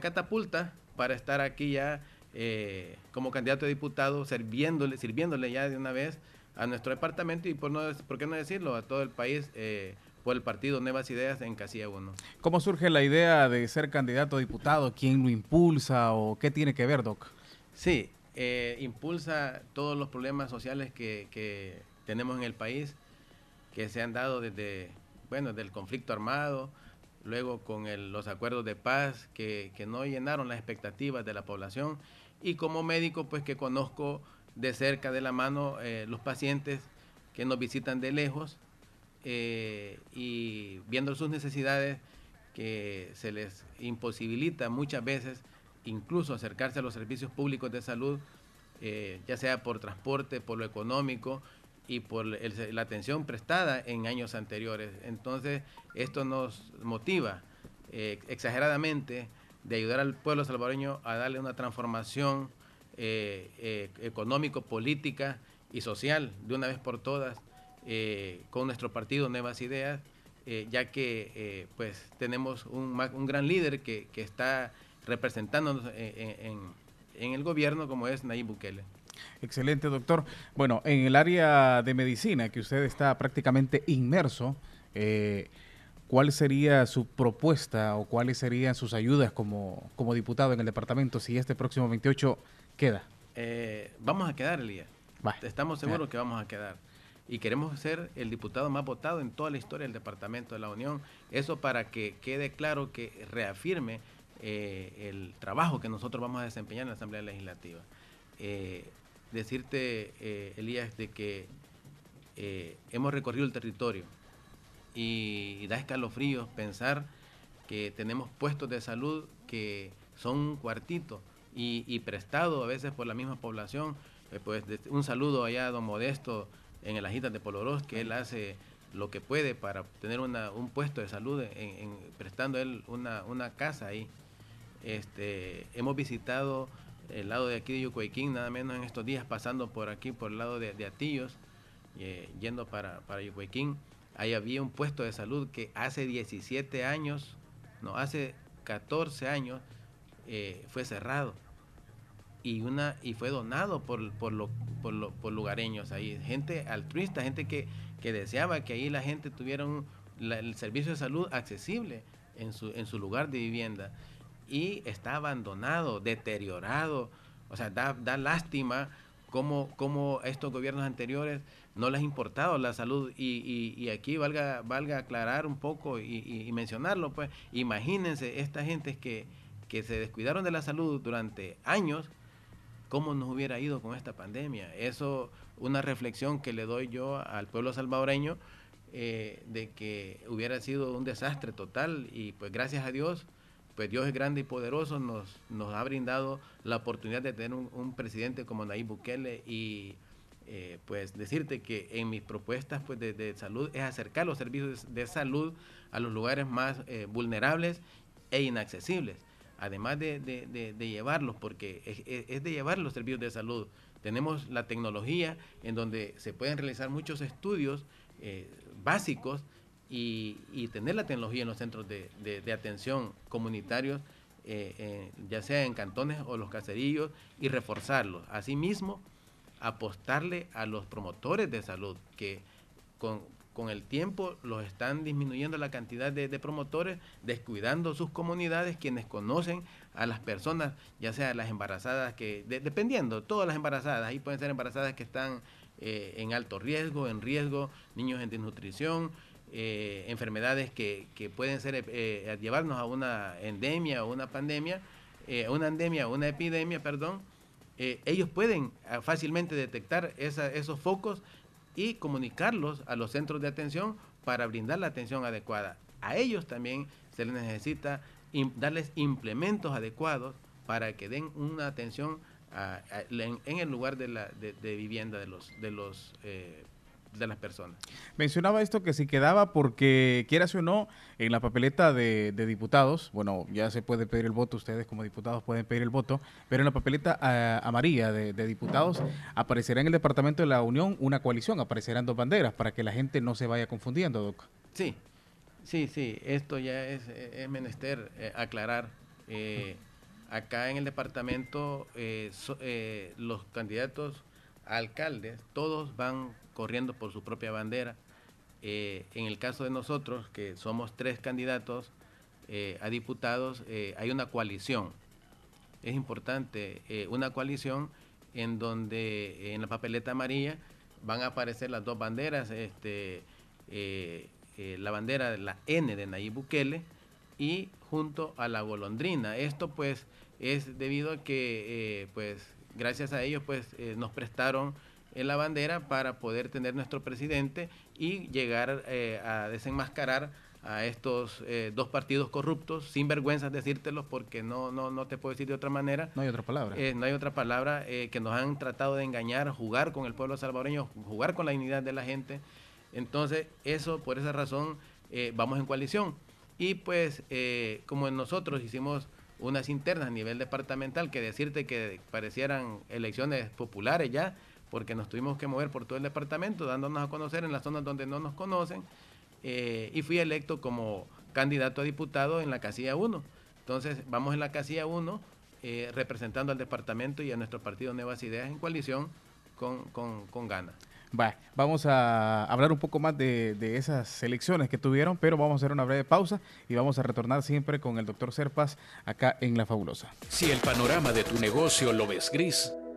catapulta para estar aquí ya eh, como candidato a diputado, sirviéndole, sirviéndole ya de una vez a nuestro departamento y por, no, por qué no decirlo, a todo el país eh, por el partido Nuevas Ideas en Casilla 1. ¿Cómo surge la idea de ser candidato a diputado? ¿Quién lo impulsa o qué tiene que ver, Doc? Sí, eh, impulsa todos los problemas sociales que, que, tenemos en el país, que se han dado desde, bueno, del conflicto armado, luego con los acuerdos de paz que, no llenaron las expectativas de la población. Y como médico pues que conozco de cerca de la mano eh, los pacientes que nos visitan de lejos eh, y viendo sus necesidades que se les imposibilita muchas veces incluso acercarse a los servicios públicos de salud, eh, ya sea por transporte, por lo económico, y por la atención prestada en años anteriores. Entonces, esto nos motiva eh, exageradamente de ayudar al pueblo salvadoreño a darle una transformación eh, eh, económico, política y social de una vez por todas con nuestro partido Nuevas Ideas, ya que pues tenemos un, gran líder que, que está representándonos en, en el gobierno como es Nayib Bukele. Excelente, doctor. Bueno, en el área de medicina, que usted está prácticamente inmerso, eh, ¿cuál sería su propuesta o cuáles serían sus ayudas como, como diputado en el departamento si este próximo 28 queda? Eh, vamos a quedar, Elías. Estamos seguros que vamos a quedar. Y queremos ser el diputado más votado en toda la historia del Departamento de la Unión. Eso para que quede claro que reafirme eh, el trabajo que nosotros vamos a desempeñar en la Asamblea Legislativa decirte, eh, Elías, de que eh, hemos recorrido el territorio y, da escalofríos pensar que tenemos puestos de salud que son un cuartito y, y prestado a veces por la misma población. Eh, pues un saludo allá a don Modesto en el Ajitas de Poloros, que él hace lo que puede para tener una, un puesto de salud, en, prestando él una, una casa ahí. Este, hemos visitado el lado de aquí de Yucuayquín, nada menos en estos días, pasando por aquí, por el lado de, Atillos, eh, yendo para, para ahí había un puesto de salud que hace 17 años, no, hace 14 años, eh, fue cerrado. Y una y fue donado por, por, lo, por, por lugareños ahí, gente altruista, gente que, que deseaba que ahí la gente tuviera el servicio de salud accesible en su, en su lugar de vivienda y está abandonado, deteriorado. O sea, da, da lástima cómo, cómo estos gobiernos anteriores no les ha importado la salud y, y, aquí valga, valga aclarar un poco y, mencionarlo, pues imagínense esta gente que, que se descuidaron de la salud durante años, cómo nos hubiera ido con esta pandemia. Eso, una reflexión que le doy yo al pueblo salvadoreño, eh, de que hubiera sido un desastre total y pues gracias a Dios pues Dios es grande y poderoso, nos, nos ha brindado la oportunidad de tener un, presidente como Nayib Bukele y eh, pues decirte que en mis propuestas pues de, salud es acercar los servicios de salud a los lugares más eh, vulnerables e inaccesibles, además de, llevarlos, porque es, de llevar los servicios de salud. Tenemos la tecnología en donde se pueden realizar muchos estudios eh, básicos y, tener la tecnología en los centros de, de, atención comunitarios, ya sea en cantones o los caserillos, y reforzarlos. Asimismo, apostarle a los promotores de salud que con, con el tiempo los están disminuyendo la cantidad de, promotores, descuidando sus comunidades, quienes conocen a las personas, ya sea las embarazadas, que dependiendo, todas las embarazadas, ahí pueden ser embarazadas que están eh, en alto riesgo, en riesgo, niños en desnutrición, eh, enfermedades que, que, pueden ser eh, llevarnos a una endemia o una pandemia, una endemia o una epidemia, perdón, ellos pueden ah, fácilmente detectar esos focos y comunicarlos a los centros de atención para brindar la atención adecuada. A ellos también se les necesita darles implementos adecuados para que den una atención en, el lugar de, la, de, vivienda de los, de los eh, de las personas. Mencionaba esto que si quedaba porque, quieras o no, en la papeleta de, diputados, bueno, ya se puede pedir el voto, ustedes como diputados pueden pedir el voto, pero en la papeleta ah, amarilla de, diputados aparecerá en el Departamento de la Unión una coalición, aparecerán dos banderas para que la gente no se vaya confundiendo, Doc. Sí, sí, sí, esto ya es, menester eh, aclarar. Eh, acá en el departamento eh, los candidatos alcaldes, todos van corriendo por su propia bandera. Eh, en el caso de nosotros, que somos tres candidatos eh, a diputados, eh, hay una coalición. Es importante, una coalición en donde en la papeleta amarilla van a aparecer las dos banderas, este, la bandera de la N de Nayib Bukele y junto a la golondrina. Esto pues es debido a que pues gracias a ellos pues nos prestaron en la bandera para poder tener nuestro presidente y llegar eh, a desenmascarar a estos eh, dos partidos corruptos, sin vergüenza decírtelos porque no, no, no te puedo decir de otra manera. No hay otra palabra. Eh, no hay otra palabra que nos han tratado de engañar, jugar con el pueblo salvadoreño, jugar con la dignidad de la gente. Entonces, eso, por esa razón, vamos en coalición. Y pues, como nosotros hicimos unas internas a nivel departamental, que decirte que parecieran elecciones populares ya, porque nos tuvimos que mover por todo el departamento, dándonos a conocer en las zonas donde no nos conocen, eh, y fui electo como candidato a diputado en la casilla 1. Entonces, vamos en la casilla 1, eh, representando al departamento y a nuestro partido Nuevas Ideas en coalición con, con, con Gana. vamos a hablar un poco más de, de, esas elecciones que tuvieron, pero vamos a hacer una breve pausa y vamos a retornar siempre con el doctor Serpas acá en La Fabulosa. Si el panorama de tu negocio lo ves gris,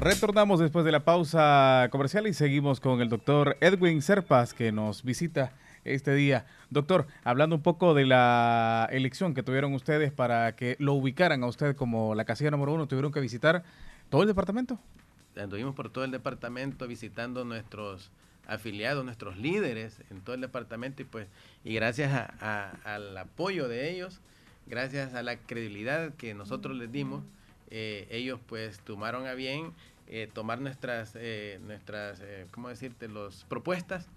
Retornamos después de la pausa comercial y seguimos con el doctor Edwin Serpas que nos visita este día. Doctor, hablando un poco de la elección que tuvieron ustedes para que lo ubicaran a usted como la casilla número uno, ¿tuvieron que visitar todo el departamento? Anduvimos por todo el departamento visitando nuestros afiliados, nuestros líderes en todo el departamento y pues y gracias al apoyo de ellos, gracias a la credibilidad que nosotros les dimos, eh, ellos pues tomaron a bien eh, tomar nuestras, eh, nuestras ¿cómo decirte?, las propuestas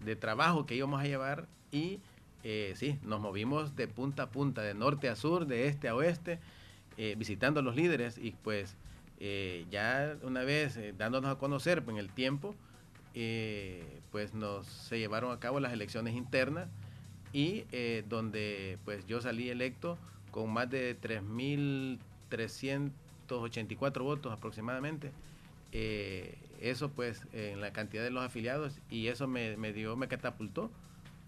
de trabajo que íbamos a llevar y sí, nos movimos de punta a punta, de norte a sur, de este a oeste, visitando a los líderes y pues ya una vez dándonos a conocer en el tiempo, pues nos se llevaron a cabo las elecciones internas y donde pues yo salí electo con más de 3.384 votos aproximadamente. eso pues en la cantidad de los afiliados y eso me, me dio, me catapultó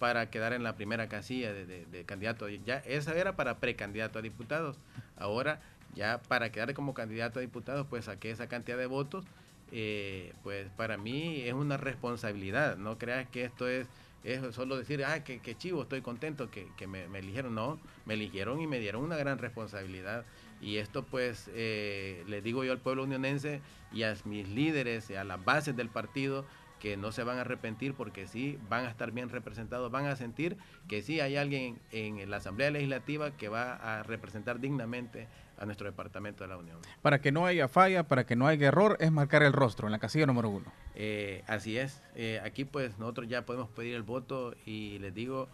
para quedar en la primera casilla de, candidato. Ya esa era para precandidato a diputados. Ahora ya para quedar como candidato a diputados, pues saqué esa cantidad de votos. Eh, pues para mí es una responsabilidad. No creas que esto es, es solo decir, ah, que, chivo, estoy contento que, me, eligieron. No, me eligieron y me dieron una gran responsabilidad. Y esto pues eh, le digo yo al pueblo unionense y a mis líderes, y a las bases del partido, que no se van a arrepentir porque sí van a estar bien representados, van a sentir que sí hay alguien en la Asamblea Legislativa que va a representar dignamente a nuestro departamento de la Unión. Para que no haya falla, para que no haya error, es marcar el rostro en la casilla número uno. Eh, así es. Eh, aquí pues nosotros ya podemos pedir el voto y les digo,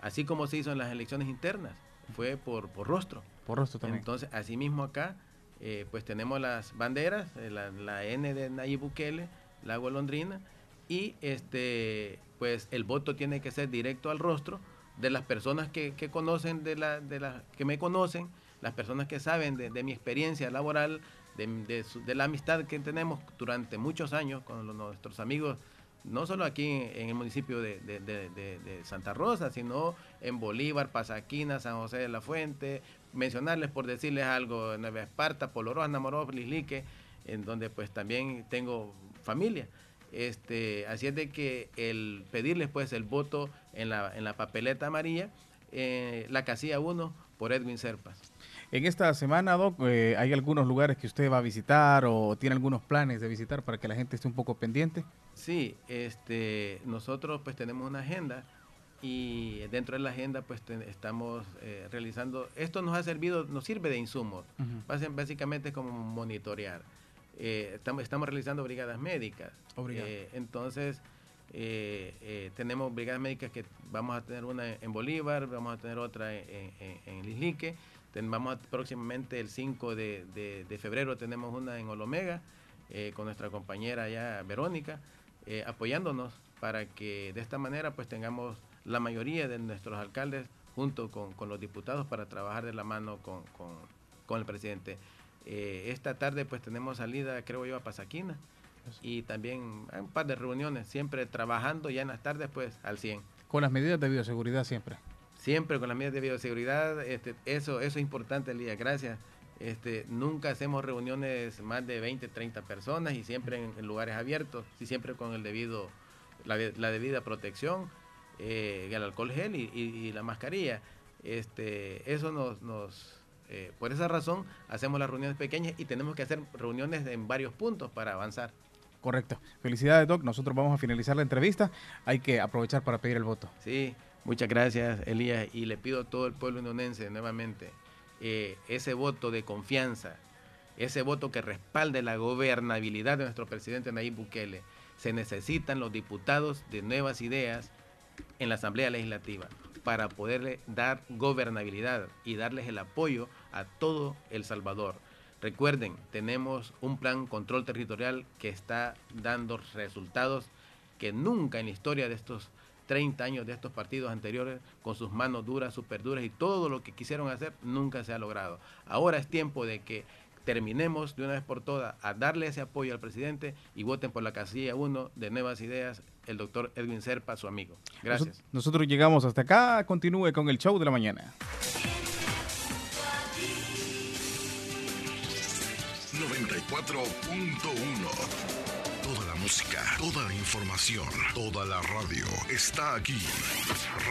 así como se hizo en las elecciones internas, fue por, por rostro. Por rostro también. Entonces, así mismo acá, eh, pues tenemos las banderas, la, la N de Nayib Bukele, la golondrina, y este pues el voto tiene que ser directo al rostro de las personas que, conocen de la, de la que me conocen las personas que saben de, mi experiencia laboral de, la amistad que tenemos durante muchos años con nuestros amigos no solo aquí en, el municipio de, Santa Rosa, sino en Bolívar, Pasaquina, San José de la Fuente, mencionarles por decirles algo, Nueva Esparta, Poloroa, Namoró, Lislique, en donde pues también tengo familia. Este, así es de que el pedirles pues el voto en la, en la papeleta amarilla, eh, la casilla 1 por Edwin Serpas. En esta semana, Doc, eh, ¿hay algunos lugares que usted va a visitar o tiene algunos planes de visitar para que la gente esté un poco pendiente? Sí, este, nosotros pues tenemos una agenda y dentro de la agenda pues estamos eh, realizando, esto nos ha servido, nos sirve de insumo, básicamente como monitorear. Eh, estamos, estamos realizando brigadas médicas. Eh, entonces, tenemos brigadas médicas que vamos a tener una en Bolívar, vamos a tener otra en, en, Lislique, vamos próximamente el 5 de, de, febrero tenemos una en Olomega con nuestra compañera ya Verónica, apoyándonos para que de esta manera pues tengamos la mayoría de nuestros alcaldes junto con, con los diputados para trabajar de la mano con, con, con el presidente. Eh, esta tarde pues tenemos salida, creo yo, a Pasaquina y también hay un par de reuniones, siempre trabajando ya en las tardes pues al 100. Con las medidas de bioseguridad siempre. Siempre con las medidas de bioseguridad, este, eso, eso es importante, Elías, gracias. Este, nunca hacemos reuniones más de 20, 30 personas y siempre en, lugares abiertos, y siempre con el debido, la, debida protección, eh, el alcohol gel y, la mascarilla. Este, eso nos, nos eh, por esa razón hacemos las reuniones pequeñas y tenemos que hacer reuniones en varios puntos para avanzar. Correcto. Felicidades, Doc. Nosotros vamos a finalizar la entrevista. Hay que aprovechar para pedir el voto. Sí, muchas gracias, Elías. Y le pido a todo el pueblo indonense nuevamente eh, ese voto de confianza, ese voto que respalde la gobernabilidad de nuestro presidente Nayib Bukele. Se necesitan los diputados de nuevas ideas en la Asamblea Legislativa para poderle dar gobernabilidad y darles el apoyo a todo El Salvador. Recuerden, tenemos un plan control territorial que está dando resultados que nunca en la historia de estos 30 años de estos partidos anteriores, con sus manos duras, super duras y todo lo que quisieron hacer, nunca se ha logrado. Ahora es tiempo de que terminemos de una vez por todas a darle ese apoyo al presidente y voten por la casilla 1 de Nuevas Ideas, el doctor Edwin Serpa, su amigo. Gracias. Nosotros llegamos hasta acá, continúe con el show de la mañana. 94.1 Toda la música, toda información, toda la radio está aquí.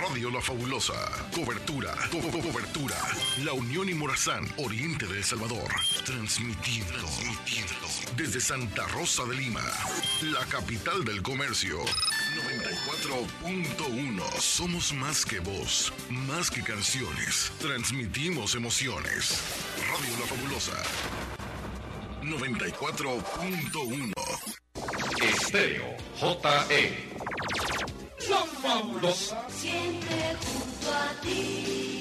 Radio La Fabulosa. Cobertura, cobertura. La Unión y Morazán, Oriente de El Salvador. Transmitiendo, transmitiendo. Desde Santa Rosa de Lima, la capital del comercio. 94.1. Somos más que voz, más que canciones. Transmitimos emociones. Radio La Fabulosa. 94.1. Estéreo JE. La fabulosa. Siempre junto a ti.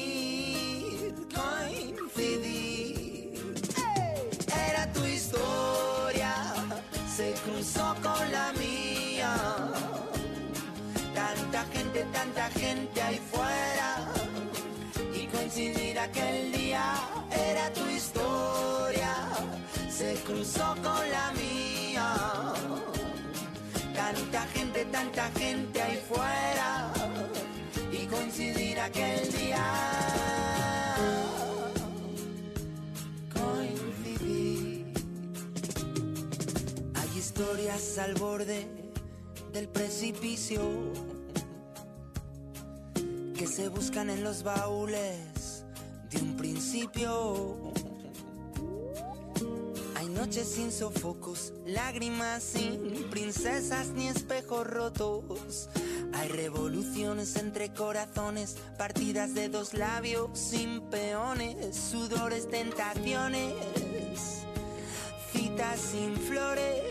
coincidir. Era tu historia, se cruzó con la mía. Tanta gente, tanta gente ahí fuera. Y coincidir aquel día era tu historia, se cruzó con la mía. Tanta gente, tanta gente ahí fuera y coincidir aquel día. Del precipicio que se buscan en los baúles de un principio. Hay noches sin sofocos, lágrimas sin princesas ni espejos rotos. Hay revoluciones entre corazones, partidas de dos labios sin peones, sudores, tentaciones, citas sin flores,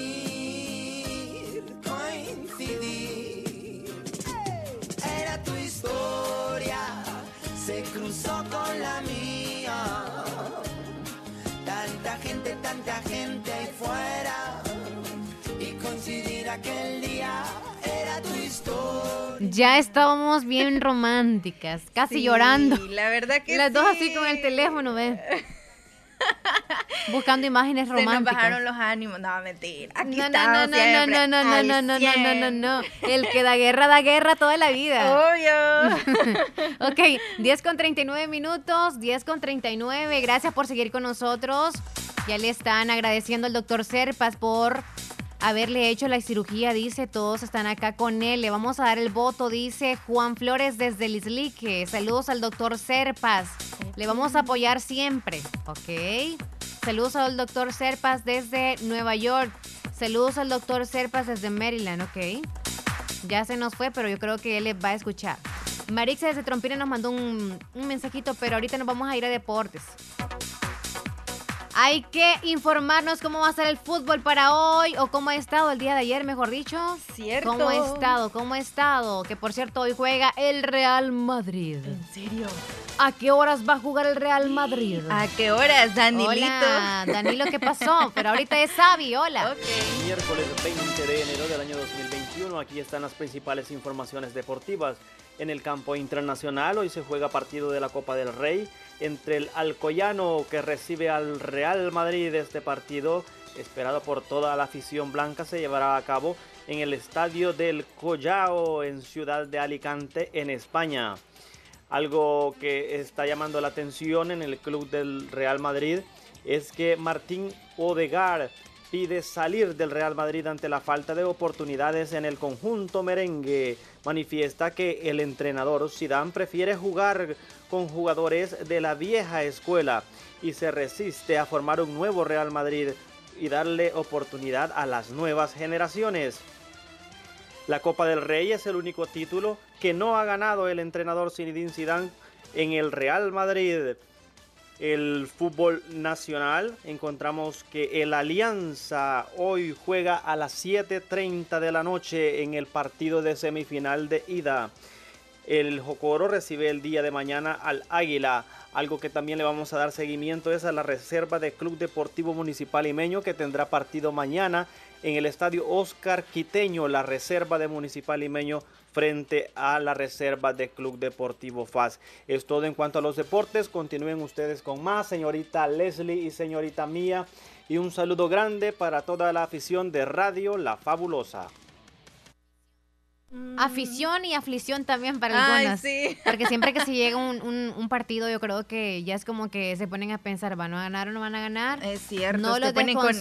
coincidir. Era tu historia, se cruzó con la mía. Tanta gente, tanta gente ahí fuera. Y coincidir aquel día era tu historia. Ya estábamos bien románticas, casi Sí, llorando. la verdad que Las dos sí. así con el teléfono, ¿ves? Buscando imágenes Se nos románticas. bajaron los ánimos. No, mentira. Aquí No, no, no, no, no, no, no, no, no, no, no, no, no, 100. no. El que da guerra, da guerra toda la vida. Obvio. ok, 10 con 39 minutos, 10 con 39. Gracias por seguir con nosotros. Ya le están agradeciendo al doctor Serpas por haberle hecho la cirugía, dice. Todos están acá con él. Le vamos a dar el voto, dice Juan Flores desde Lislique. Saludos al doctor Serpas. Le vamos a apoyar siempre, ¿ok? Saludos al doctor Serpas desde Nueva York. Saludos al doctor Serpas desde Maryland, ¿ok? Ya se nos fue, pero yo creo que él va a escuchar. Marixa desde Trompina nos mandó un, un mensajito, pero ahorita nos vamos a ir a deportes. Hay que informarnos cómo va a ser el fútbol para hoy o cómo ha estado el día de ayer, mejor dicho. Cierto. ¿Cómo ha estado? ¿Cómo ha estado? Que por cierto, hoy juega el Real Madrid. ¿En serio? ¿A qué horas va a jugar el Real Madrid? ¿A qué horas, Danilito? Hola, Danilo, ¿qué pasó? Pero ahorita es Xavi, hola. Miércoles 20 de enero del año 2021. 21. Aquí están las principales informaciones deportivas. En el campo internacional hoy se juega partido de la Copa del Rey entre el Alcoyano que recibe al Real Madrid. Este partido, esperado por toda la afición blanca, se llevará a cabo en el estadio del Collao en Ciudad de Alicante, en España. Algo que está llamando la atención en el club del Real Madrid es que Martín Odegaard pide salir del Real Madrid ante la falta de oportunidades en el conjunto merengue. Manifiesta que el entrenador Zidane prefiere jugar con jugadores de la vieja escuela y se resiste a formar un nuevo Real Madrid y darle oportunidad a las nuevas generaciones. La Copa del Rey es el único título que no ha ganado el entrenador Zinedine Zidane en el Real Madrid el fútbol nacional. Encontramos que el Alianza hoy juega a las 7.30 de la noche en el partido de semifinal de ida. El Jocoro recibe el día de mañana al Águila. Algo que también le vamos a dar seguimiento es a la reserva de Club Deportivo Municipal Imeño que tendrá partido mañana en el estadio Oscar Quiteño, la reserva de Municipal Limeño frente a la reserva de Club Deportivo FAS. Es todo en cuanto a los deportes. Continúen ustedes con más, señorita Leslie y señorita Mía. Y un saludo grande para toda la afición de Radio La Fabulosa. Afición y aflicción también para Ay, algunos. sí. Porque siempre que se llega un, un- un partido, yo creo que ya es como que se ponen a pensar, ¿van a ganar o no van a ganar? Es cierto. No los ponen con,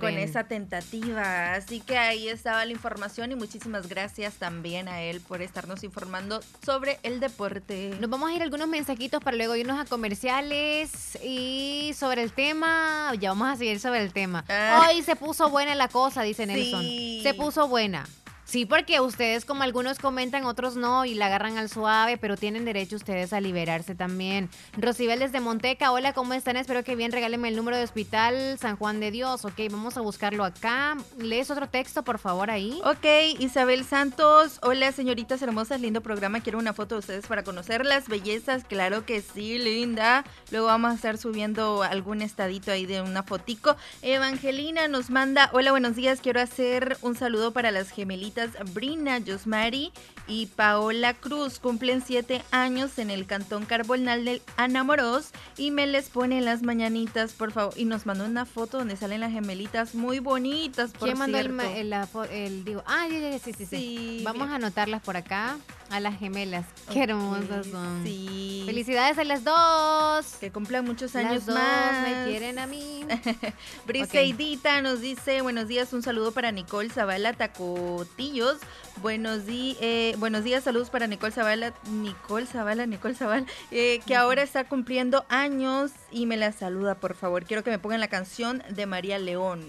con esa tentativa. Así que ahí estaba la información y muchísimas gracias también a él por estarnos informando sobre el deporte. Nos vamos a ir a algunos mensajitos para luego irnos a comerciales y sobre el tema, ya vamos a seguir sobre el tema. Ah. Hoy se puso buena la cosa, dice Nelson. Sí. Se puso buena. Sí, porque ustedes como algunos comentan, otros no y la agarran al suave, pero tienen derecho ustedes a liberarse también. Rosibel desde Monteca, hola, ¿cómo están? Espero que bien, regálenme el número de hospital San Juan de Dios. Ok, vamos a buscarlo acá. ¿Lees otro texto, por favor, ahí? Ok, Isabel Santos. Hola, señoritas hermosas, lindo programa. Quiero una foto de ustedes para conocer las bellezas. Claro que sí, linda. Luego vamos a estar subiendo algún estadito ahí de una fotico. Evangelina nos manda, hola, buenos días. Quiero hacer un saludo para las gemelitas Brina, Josmari y Paola Cruz. Cumplen siete años en el Cantón Carbonal del Anamoros y me les pone las mañanitas, por favor. Y nos mandó una foto donde salen las gemelitas muy bonitas, por ¿Quién mandó el, cierto. ma- el- el- digo, ah, ya, ya, ya, sí, sí, sí. Sí, Vamos a anotarlas por acá, a las gemelas. Qué hermosas son. Sí. Felicidades a las dos. Que cumplan muchos Las años dos más. me quieren a mí. Briseidita nos dice, buenos días, un saludo para Nicole Zavala Tacotillos. Buenos, di- eh, buenos días, saludos para Nicole Zavala, Nicole Zavala, Nicole Zavala, eh, que ahora está cumpliendo años y me la saluda, por favor. Quiero que me pongan la canción de María León.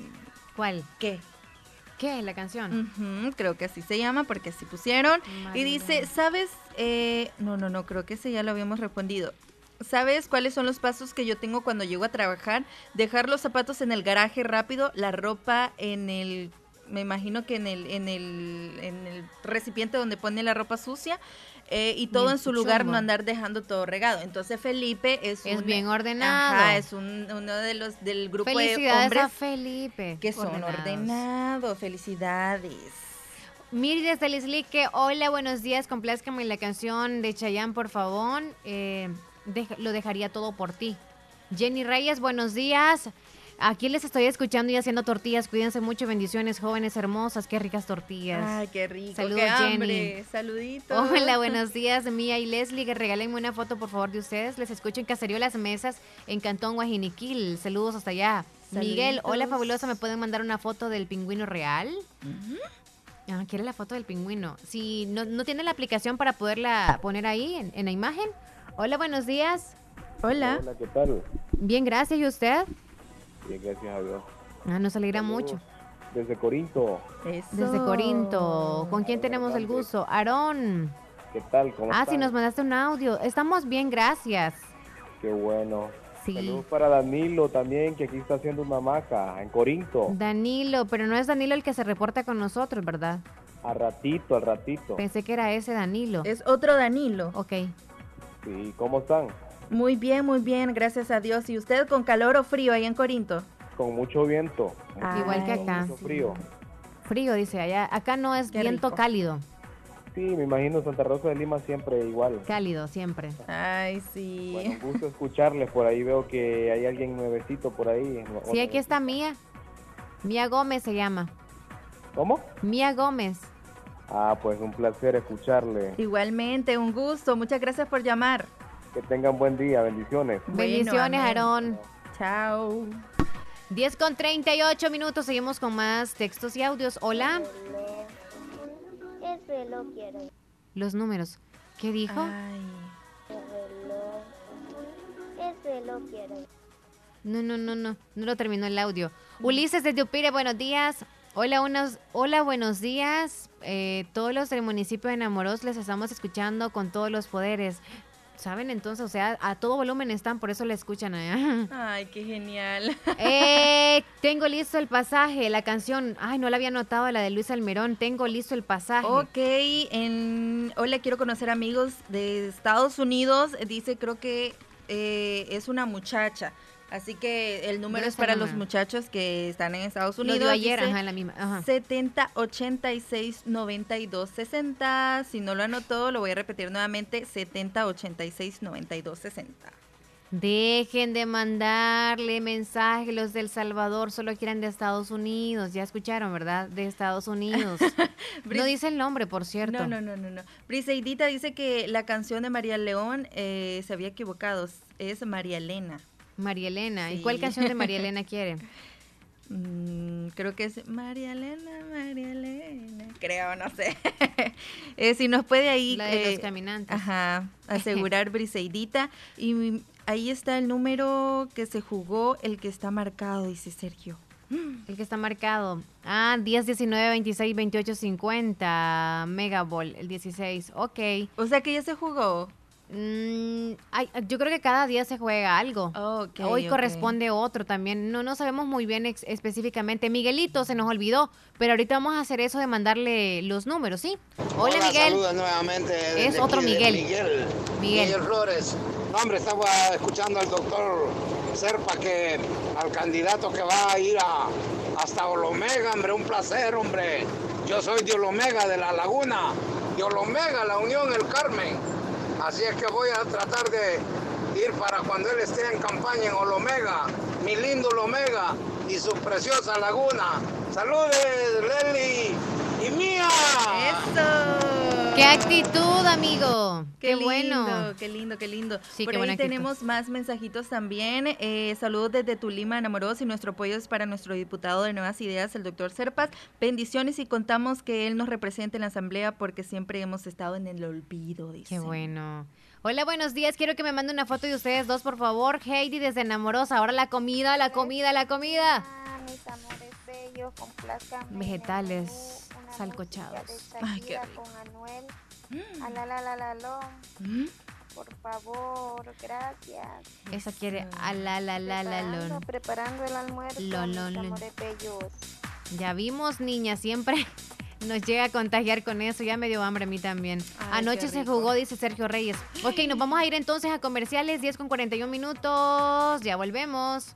¿Cuál? ¿Qué? ¿Qué? ¿La canción? Creo que así se llama porque así pusieron. María Y dice, ¿sabes? Eh, no, no, no, creo que ese ya lo habíamos respondido. ¿Sabes cuáles son los pasos que yo tengo cuando llego a trabajar? Dejar los zapatos en el garaje rápido, la ropa en el, me imagino que en el, en el, en el recipiente donde pone la ropa sucia eh, y todo Bien en su lugar, no andar dejando todo regado. Entonces Felipe es, Es un- bien ordenado. Ajá, es un- uno de los del grupo de Felicidades hombres a Felipe. que son Ordenados. Felicidades. Miri desde Lislique, hola, buenos días, complázcame la canción de Chayanne, por favor. Eh, lo dejaría todo por ti. Jenny Reyes, buenos días. Aquí les estoy escuchando y haciendo tortillas. Cuídense mucho, bendiciones, jóvenes hermosas. Qué ricas tortillas. Ay, qué rico. Saludos, qué Jenny. hambre. Saluditos. Hola, buenos días, Mía y Leslie. Que regálenme una foto, por favor, de ustedes. Les escucho en Caserío Las Mesas, en Cantón Guajiniquil. Saludos hasta allá. Miguel, hola, fabulosa. ¿Me pueden mandar una foto del pingüino real? Ah, quiere la foto del pingüino. Si no, no tiene la aplicación para poderla poner ahí en, en la imagen. Hola, buenos días. Hola. Hola, ¿qué tal? Bien, gracias. ¿Y usted? Bien, gracias a Dios. Ah, nos alegra mucho. Desde Corinto. Desde Corinto. ¿Con quién tenemos el gusto? Aarón. ¿Qué tal? ¿Cómo Ah, están? sí, nos mandaste un audio. Estamos bien, gracias. Qué bueno. Sí. Saludos para Danilo también, que aquí está haciendo una hamaca en Corinto. Danilo, pero no es Danilo el que se reporta con nosotros, ¿verdad? Al ratito, al ratito. Pensé que era ese Danilo. Es otro Danilo. Ok. Sí, ¿cómo están? Muy bien, muy bien, gracias a Dios. ¿Y usted con calor o frío ahí en Corinto? Con mucho viento. Igual que Con acá. Mucho frío. Frío, dice allá. Acá no es Qué viento rico. cálido. Sí, me imagino Santa Rosa de Lima siempre igual. Cálido, siempre. Ay, sí. Bueno, un gusto escucharles. Por ahí veo que hay alguien nuevecito por ahí. Sí, aquí está Mía. Mía Gómez se llama. ¿Cómo? Mía Gómez. Ah, pues un placer escucharle. Igualmente, un gusto. Muchas gracias por llamar. Que tengan buen día. Bendiciones. Bendiciones. Aarón. Chao. 10 con 38 minutos. Seguimos con más textos y audios. Hola. ¿Qué reloj quiero? Los números. ¿Qué dijo? No, no, no, no. No lo terminó el audio. Ulises desde Upire, buenos días. Hola, unos, hola, buenos días. Eh, todos los del municipio de Enamoros les estamos escuchando con todos los poderes. ¿Saben? Entonces, o sea, a todo volumen están, por eso le escuchan allá. Ay, qué genial. Eh, tengo listo el pasaje, la canción. Ay, no la había notado, la de Luis Almerón. Tengo listo el pasaje. Ok, en Hola, quiero conocer amigos de Estados Unidos. Dice, creo que eh, es una muchacha. Así que el número es para los muchachos que están en Estados Lo Unidos. dio ayer, Dice ajá, la misma. Ajá. 70 86 92 60. Si no lo anotó, lo voy a repetir nuevamente. 70 86 92 60. Dejen de mandarle mensajes los del Salvador, solo quieren de Estados Unidos. Ya escucharon, ¿verdad? De Estados Unidos. no dice el nombre, por cierto. No, no, no, no, no. Briseidita dice que la canción de María León eh, se había equivocado. Es María Elena. María Elena. ¿Y cuál canción de María Elena quiere? Mm, creo que es María Elena, María Elena. Creo, no sé. Eh, si nos puede ahí. La de eh, los caminantes. Ajá, asegurar Briseidita. Y ahí está el número que se jugó, el que está marcado, dice Sergio. El que está marcado. Ah, 10, 19, 26, 28, 50. Megaball, el 16. Ok. O sea que ya se jugó. Mm, ay, yo creo que cada día se juega algo. Hoy corresponde otro también. No, no sabemos muy bien ex- específicamente. Miguelito se nos olvidó, pero ahorita vamos a hacer eso de mandarle los números, ¿sí? Hola, Miguel. Saludos nuevamente. Es otro Miguel. Miguel. Miguel. Miguel Flores. No, hombre, estaba escuchando al doctor Serpa que al candidato que va a ir a, hasta Olomega, hombre, un placer, hombre. Yo soy de Olomega, de la Laguna. De Olomega, la Unión, el Carmen. Así es que voy a tratar de ir para cuando él esté en campaña en Olomega, mi lindo Olomega y su preciosa laguna. Saludes, Leli y Mía. ¡Eso! ¡Qué actitud, amigo! ¡Qué, Qué, lindo, bueno! qué lindo, qué lindo. Sí, Por qué buena ahí actitud. tenemos más mensajitos también. Eh, saludos desde Tulima, enamorados y nuestro apoyo es para nuestro diputado de Nuevas Ideas, el doctor Serpas. Bendiciones y contamos que él nos represente en la asamblea porque siempre hemos estado en el olvido, dice. ¡Qué bueno! Hola, buenos días. Quiero que me mande una foto de ustedes dos, por favor. Heidi desde Enamorosa. Ahora la comida, la comida, la comida. Mis amores bellos, complazcan. Vegetales salcochados. Ay, qué rico. con Anuel. A la la la la lo. Por favor, gracias. Esa quiere a la la la la lon. preparando el almuerzo, Lo, mis lo, lo. amores bellos. Ya vimos, niña, siempre nos llega a contagiar con eso. Ya me dio hambre a mí también. Ay, Anoche se jugó, dice Sergio Reyes. Ok, nos vamos a ir entonces a comerciales, 10 con 41 minutos. Ya volvemos.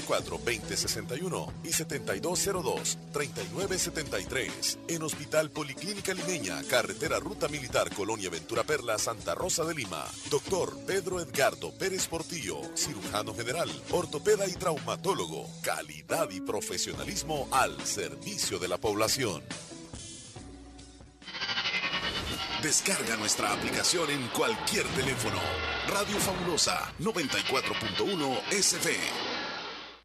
2664-2061 y 7202-3973. En Hospital Policlínica Limeña, Carretera Ruta Militar Colonia Ventura Perla, Santa Rosa de Lima. Doctor Pedro Edgardo Pérez Portillo, cirujano general, ortopeda y traumatólogo. Calidad y profesionalismo al servicio de la población. Descarga nuestra aplicación en cualquier teléfono. Radio Fabulosa 94.1 SF.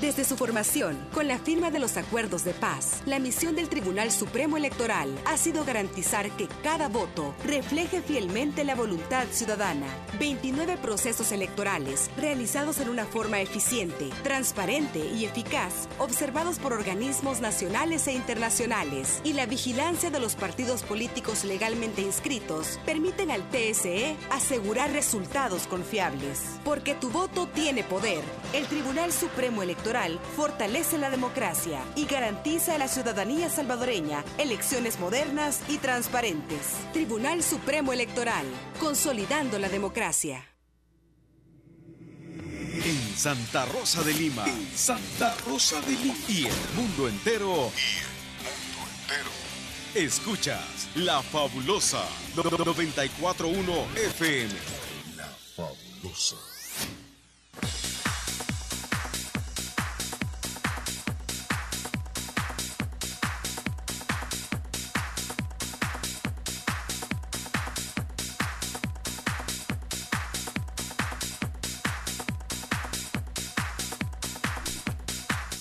Desde su formación, con la firma de los acuerdos de paz, la misión del Tribunal Supremo Electoral ha sido garantizar que cada voto refleje fielmente la voluntad ciudadana. 29 procesos electorales realizados en una forma eficiente, transparente y eficaz, observados por organismos nacionales e internacionales, y la vigilancia de los partidos políticos legalmente inscritos permiten al TSE asegurar resultados confiables. Porque tu voto tiene poder. El Tribunal Supremo Electoral fortalece la democracia y garantiza a la ciudadanía salvadoreña elecciones modernas y transparentes. Tribunal Supremo Electoral, consolidando la democracia. En Santa Rosa de Lima. En Santa Rosa de Lima. Y el mundo entero. Y el mundo entero. Escuchas La Fabulosa 941 FM. La Fabulosa.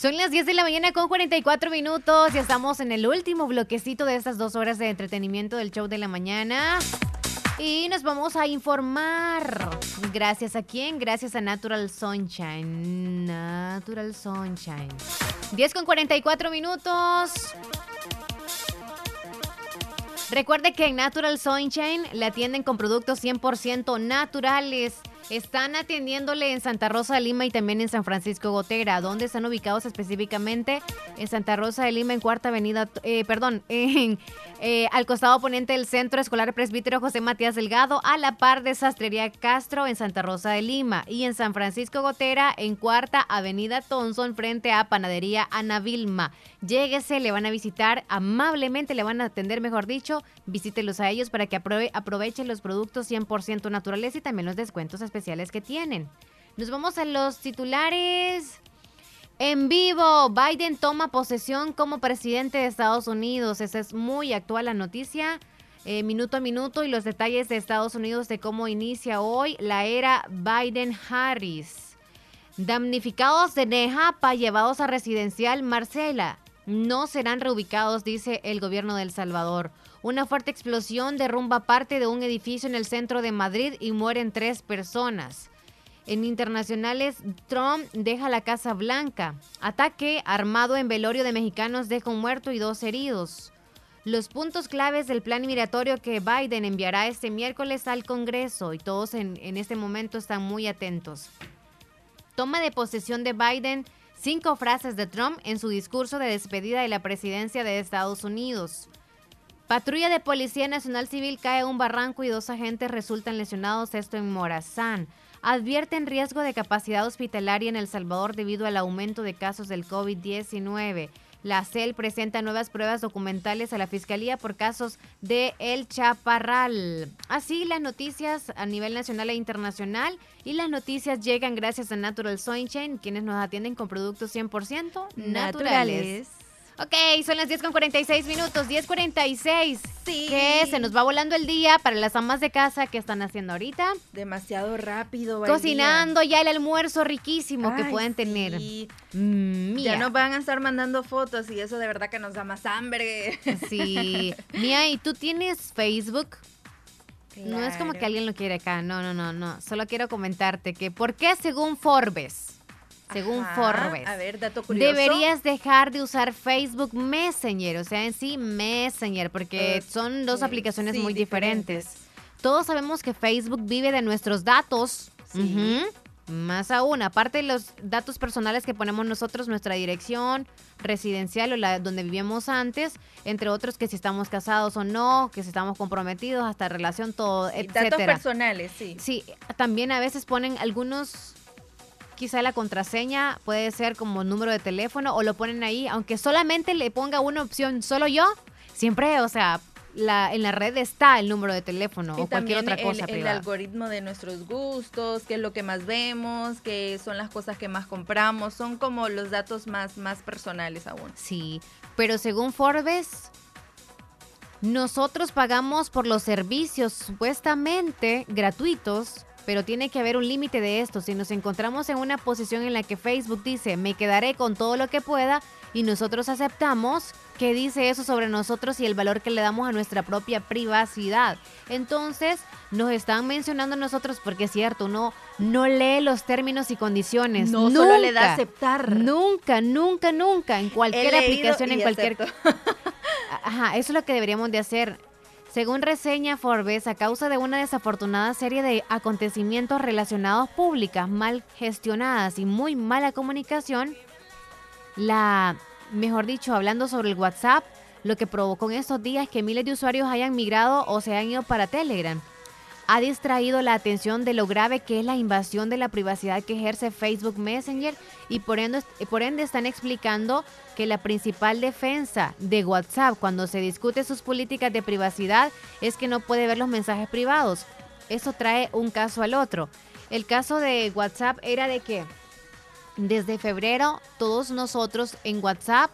Son las 10 de la mañana con 44 minutos y estamos en el último bloquecito de estas dos horas de entretenimiento del show de la mañana. Y nos vamos a informar. Gracias a quién? Gracias a Natural Sunshine. Natural Sunshine. 10 con 44 minutos. Recuerde que en Natural Sunshine le atienden con productos 100% naturales. Están atendiéndole en Santa Rosa de Lima y también en San Francisco Gotera. ¿Dónde están ubicados específicamente? En Santa Rosa de Lima, en Cuarta Avenida, eh, perdón, en, eh, al costado oponente del Centro Escolar Presbítero José Matías Delgado, a la par de Sastrería Castro en Santa Rosa de Lima. Y en San Francisco Gotera, en Cuarta Avenida Thompson, frente a Panadería Ana Vilma. Lléguese, le van a visitar amablemente, le van a atender, mejor dicho. Visítelos a ellos para que aprove- aprovechen los productos 100% naturales y también los descuentos especiales que tienen. Nos vamos a los titulares. En vivo, Biden toma posesión como presidente de Estados Unidos. Esa es muy actual la noticia. eh, minuto a minuto y los detalles de Estados Unidos de cómo inicia hoy la era Biden-Harris. Damnificados de Nejapa llevados a residencial Marcela no serán reubicados, dice el gobierno de El Salvador. Una fuerte explosión derrumba parte de un edificio en el centro de Madrid y mueren tres personas. En internacionales, Trump deja la Casa Blanca. Ataque armado en velorio de mexicanos deja un muerto y dos heridos. Los puntos claves del plan migratorio que Biden enviará este miércoles al Congreso y todos en, en este momento están muy atentos. Toma de posesión de Biden, cinco frases de Trump en su discurso de despedida de la presidencia de Estados Unidos. Patrulla de Policía Nacional Civil cae a un barranco y dos agentes resultan lesionados, esto en Morazán. Advierten riesgo de capacidad hospitalaria en El Salvador debido al aumento de casos del COVID-19. La CEL presenta nuevas pruebas documentales a la Fiscalía por casos de El Chaparral. Así las noticias a nivel nacional e internacional y las noticias llegan gracias a Natural Sunshine, quienes nos atienden con productos 100% naturales. Naturales. Ok, son las 10 con 46 minutos, 10.46. Sí. Que se nos va volando el día para las amas de casa que están haciendo ahorita. Demasiado rápido. Cocinando ya el almuerzo riquísimo que pueden tener. Mm, día. Ya mía. nos van a estar mandando fotos y eso de verdad que nos da más hambre. Sí. Mía, ¿y tú tienes Facebook? No es como que alguien lo quiere acá, no, no, no, no. Solo quiero comentarte que, ¿por qué según Forbes? Según Ajá, Forbes. A ver, dato curioso. Deberías dejar de usar Facebook Messenger, o sea, en sí Messenger, porque son dos aplicaciones sí, muy diferentes. Todos sabemos que Facebook vive de nuestros datos. Ujú. Más aún, aparte de los datos personales que ponemos nosotros, nuestra dirección residencial o la donde vivíamos antes, entre otros que si estamos casados o no, que si estamos comprometidos, hasta relación, todo, Sí, etcétera. Datos personales, sí. Sí, también a veces ponen algunos, quizá la contraseña puede ser como número de teléfono o lo ponen ahí, aunque solamente le ponga una opción, solo yo, siempre, o sea, la, en la red está el número de teléfono o cualquier otra cosa el, el algoritmo de nuestros gustos, qué es lo que más vemos, qué son las cosas que más compramos, son como los datos más, más personales aún. Sí, pero según Forbes, nosotros pagamos por los servicios supuestamente gratuitos, pero tiene que haber un límite de esto. Si nos encontramos en una posición en la que Facebook dice, me quedaré con todo lo que pueda, y nosotros aceptamos, ¿qué dice eso sobre nosotros y el valor que le damos a nuestra propia privacidad? Entonces, nos están mencionando a nosotros, porque es cierto, uno no lee los términos y condiciones. No, solo le da aceptar. Nunca, nunca, nunca. En cualquier aplicación, en cualquier. Ajá, eso es lo que deberíamos de hacer. Según reseña Forbes, a causa de una desafortunada serie de acontecimientos relacionados públicas mal gestionadas y muy mala comunicación, la, mejor dicho, hablando sobre el WhatsApp, lo que provocó en estos días que miles de usuarios hayan migrado o se hayan ido para Telegram, ha distraído la atención de lo grave que es la invasión de la privacidad que ejerce Facebook Messenger y por ende, están explicando que la principal defensa de WhatsApp cuando se discute sus políticas de privacidad es que no puede ver los mensajes privados. Eso trae un caso al otro. El caso de WhatsApp era de que desde febrero todos nosotros en WhatsApp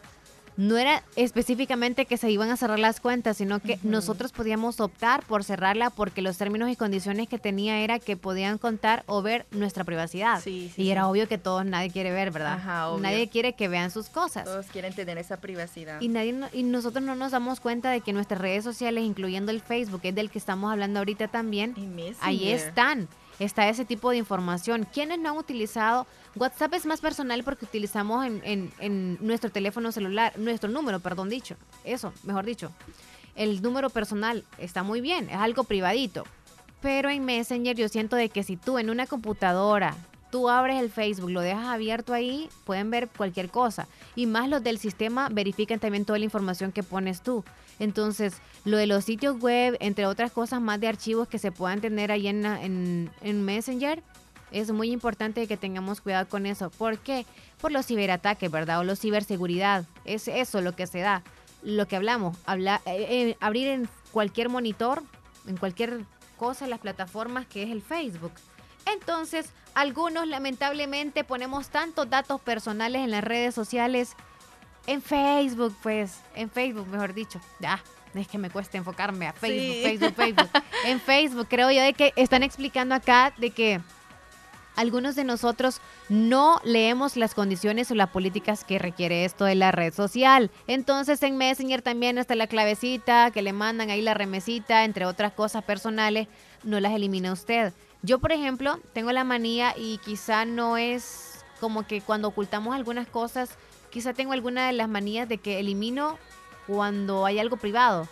no era específicamente que se iban a cerrar las cuentas, sino que nosotros podíamos optar por cerrarla porque los términos y condiciones que tenía era que podían contar o ver nuestra privacidad. Sí, y era sí. obvio que todos nadie quiere ver, ¿verdad? Ajá, obvio. Nadie quiere que vean sus cosas. Todos quieren tener esa privacidad. Y, nadie, no- y nosotros no nos damos cuenta de que nuestras redes sociales, incluyendo el Facebook, es del que estamos hablando ahorita también, ahí están. Está ese tipo de información. ¿Quiénes no han utilizado? WhatsApp es más personal porque utilizamos en, en- en nuestro teléfono celular, nuestro número, perdón dicho. Eso, mejor dicho. El número personal está muy bien, es algo privadito. Pero en Messenger yo siento de que si tú en una computadora, tú abres el Facebook, lo dejas abierto ahí, pueden ver cualquier cosa. Y más los del sistema verifican también toda la información que pones tú. Entonces, lo de los sitios web, entre otras cosas más de archivos que se puedan tener ahí en, en, en Messenger, es muy importante que tengamos cuidado con eso. ¿Por qué? Por los ciberataques, ¿verdad? O la ciberseguridad. Es eso lo que se da. Lo que hablamos, habla, eh, eh, abrir en cualquier monitor, en cualquier cosa, las plataformas que es el Facebook. Entonces, algunos lamentablemente ponemos tantos datos personales en las redes sociales, en Facebook, pues, en Facebook, mejor dicho. Ya, es que me cuesta enfocarme a Facebook, Sí. Facebook, Facebook. En Facebook, creo yo de que están explicando acá de que algunos de nosotros no leemos las condiciones o las políticas que requiere esto de la red social. Entonces en Messenger también está la clavecita que le mandan ahí la remesita, entre otras cosas personales, no las elimina usted. Yo, por ejemplo, tengo la manía y quizá no es como que cuando ocultamos algunas cosas, quizá tengo alguna de las manías de que elimino cuando hay algo privado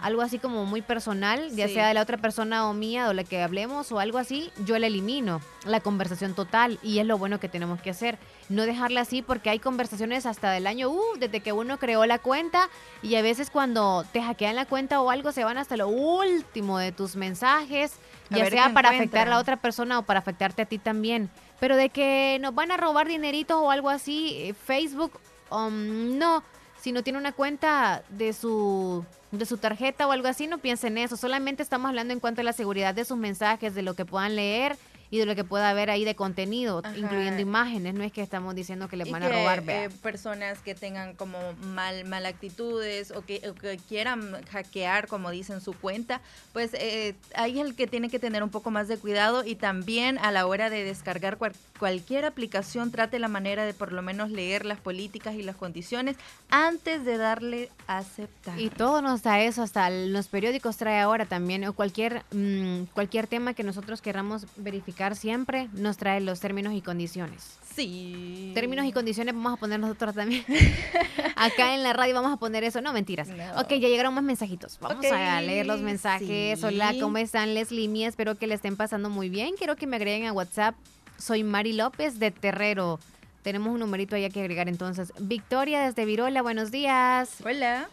algo así como muy personal, ya Sí. sea de la otra persona o mía, o la que hablemos o algo así, yo la elimino, la conversación total, y es lo bueno que tenemos que hacer. No dejarla así porque hay conversaciones hasta del año, uh, desde que uno creó la cuenta, y a veces cuando te hackean la cuenta o algo, se van hasta lo último de tus mensajes, ya sea para afectar a la otra persona o para afectarte a ti también. Pero de que nos van a robar dineritos o algo así, eh, Facebook, um, no. Si no tiene una cuenta de su, de su tarjeta o algo así, no piensen en eso. Solamente estamos hablando en cuanto a la seguridad de sus mensajes, de lo que puedan leer y de lo que pueda haber ahí de contenido, Ajá. incluyendo imágenes. No es que estamos diciendo que les Y van que, a robar. eh, personas que tengan como mal, mal actitudes o que, o que quieran hackear, como dicen, su cuenta, pues eh, ahí es el que tiene que tener un poco más de cuidado y también a la hora de descargar cual- cualquier aplicación trate la manera de por lo menos leer las políticas y las condiciones antes de darle a aceptar. Y todo nos da eso, hasta los periódicos trae ahora también, o cualquier, mm, cualquier tema que nosotros queramos verificar siempre, nos trae los términos y condiciones. Sí. Términos y condiciones vamos a poner nosotros también. Acá en la radio vamos a poner eso. No, mentiras. Ok, ya llegaron más mensajitos. Vamos a leer los mensajes. sí. Hola, ¿cómo están Leslie Mía? Espero que le estén pasando muy bien. Quiero que me agreguen a WhatsApp. Soy Mari López de Terrero. Tenemos un numerito ahí que agregar entonces. Victoria desde Virola, buenos días. Hola.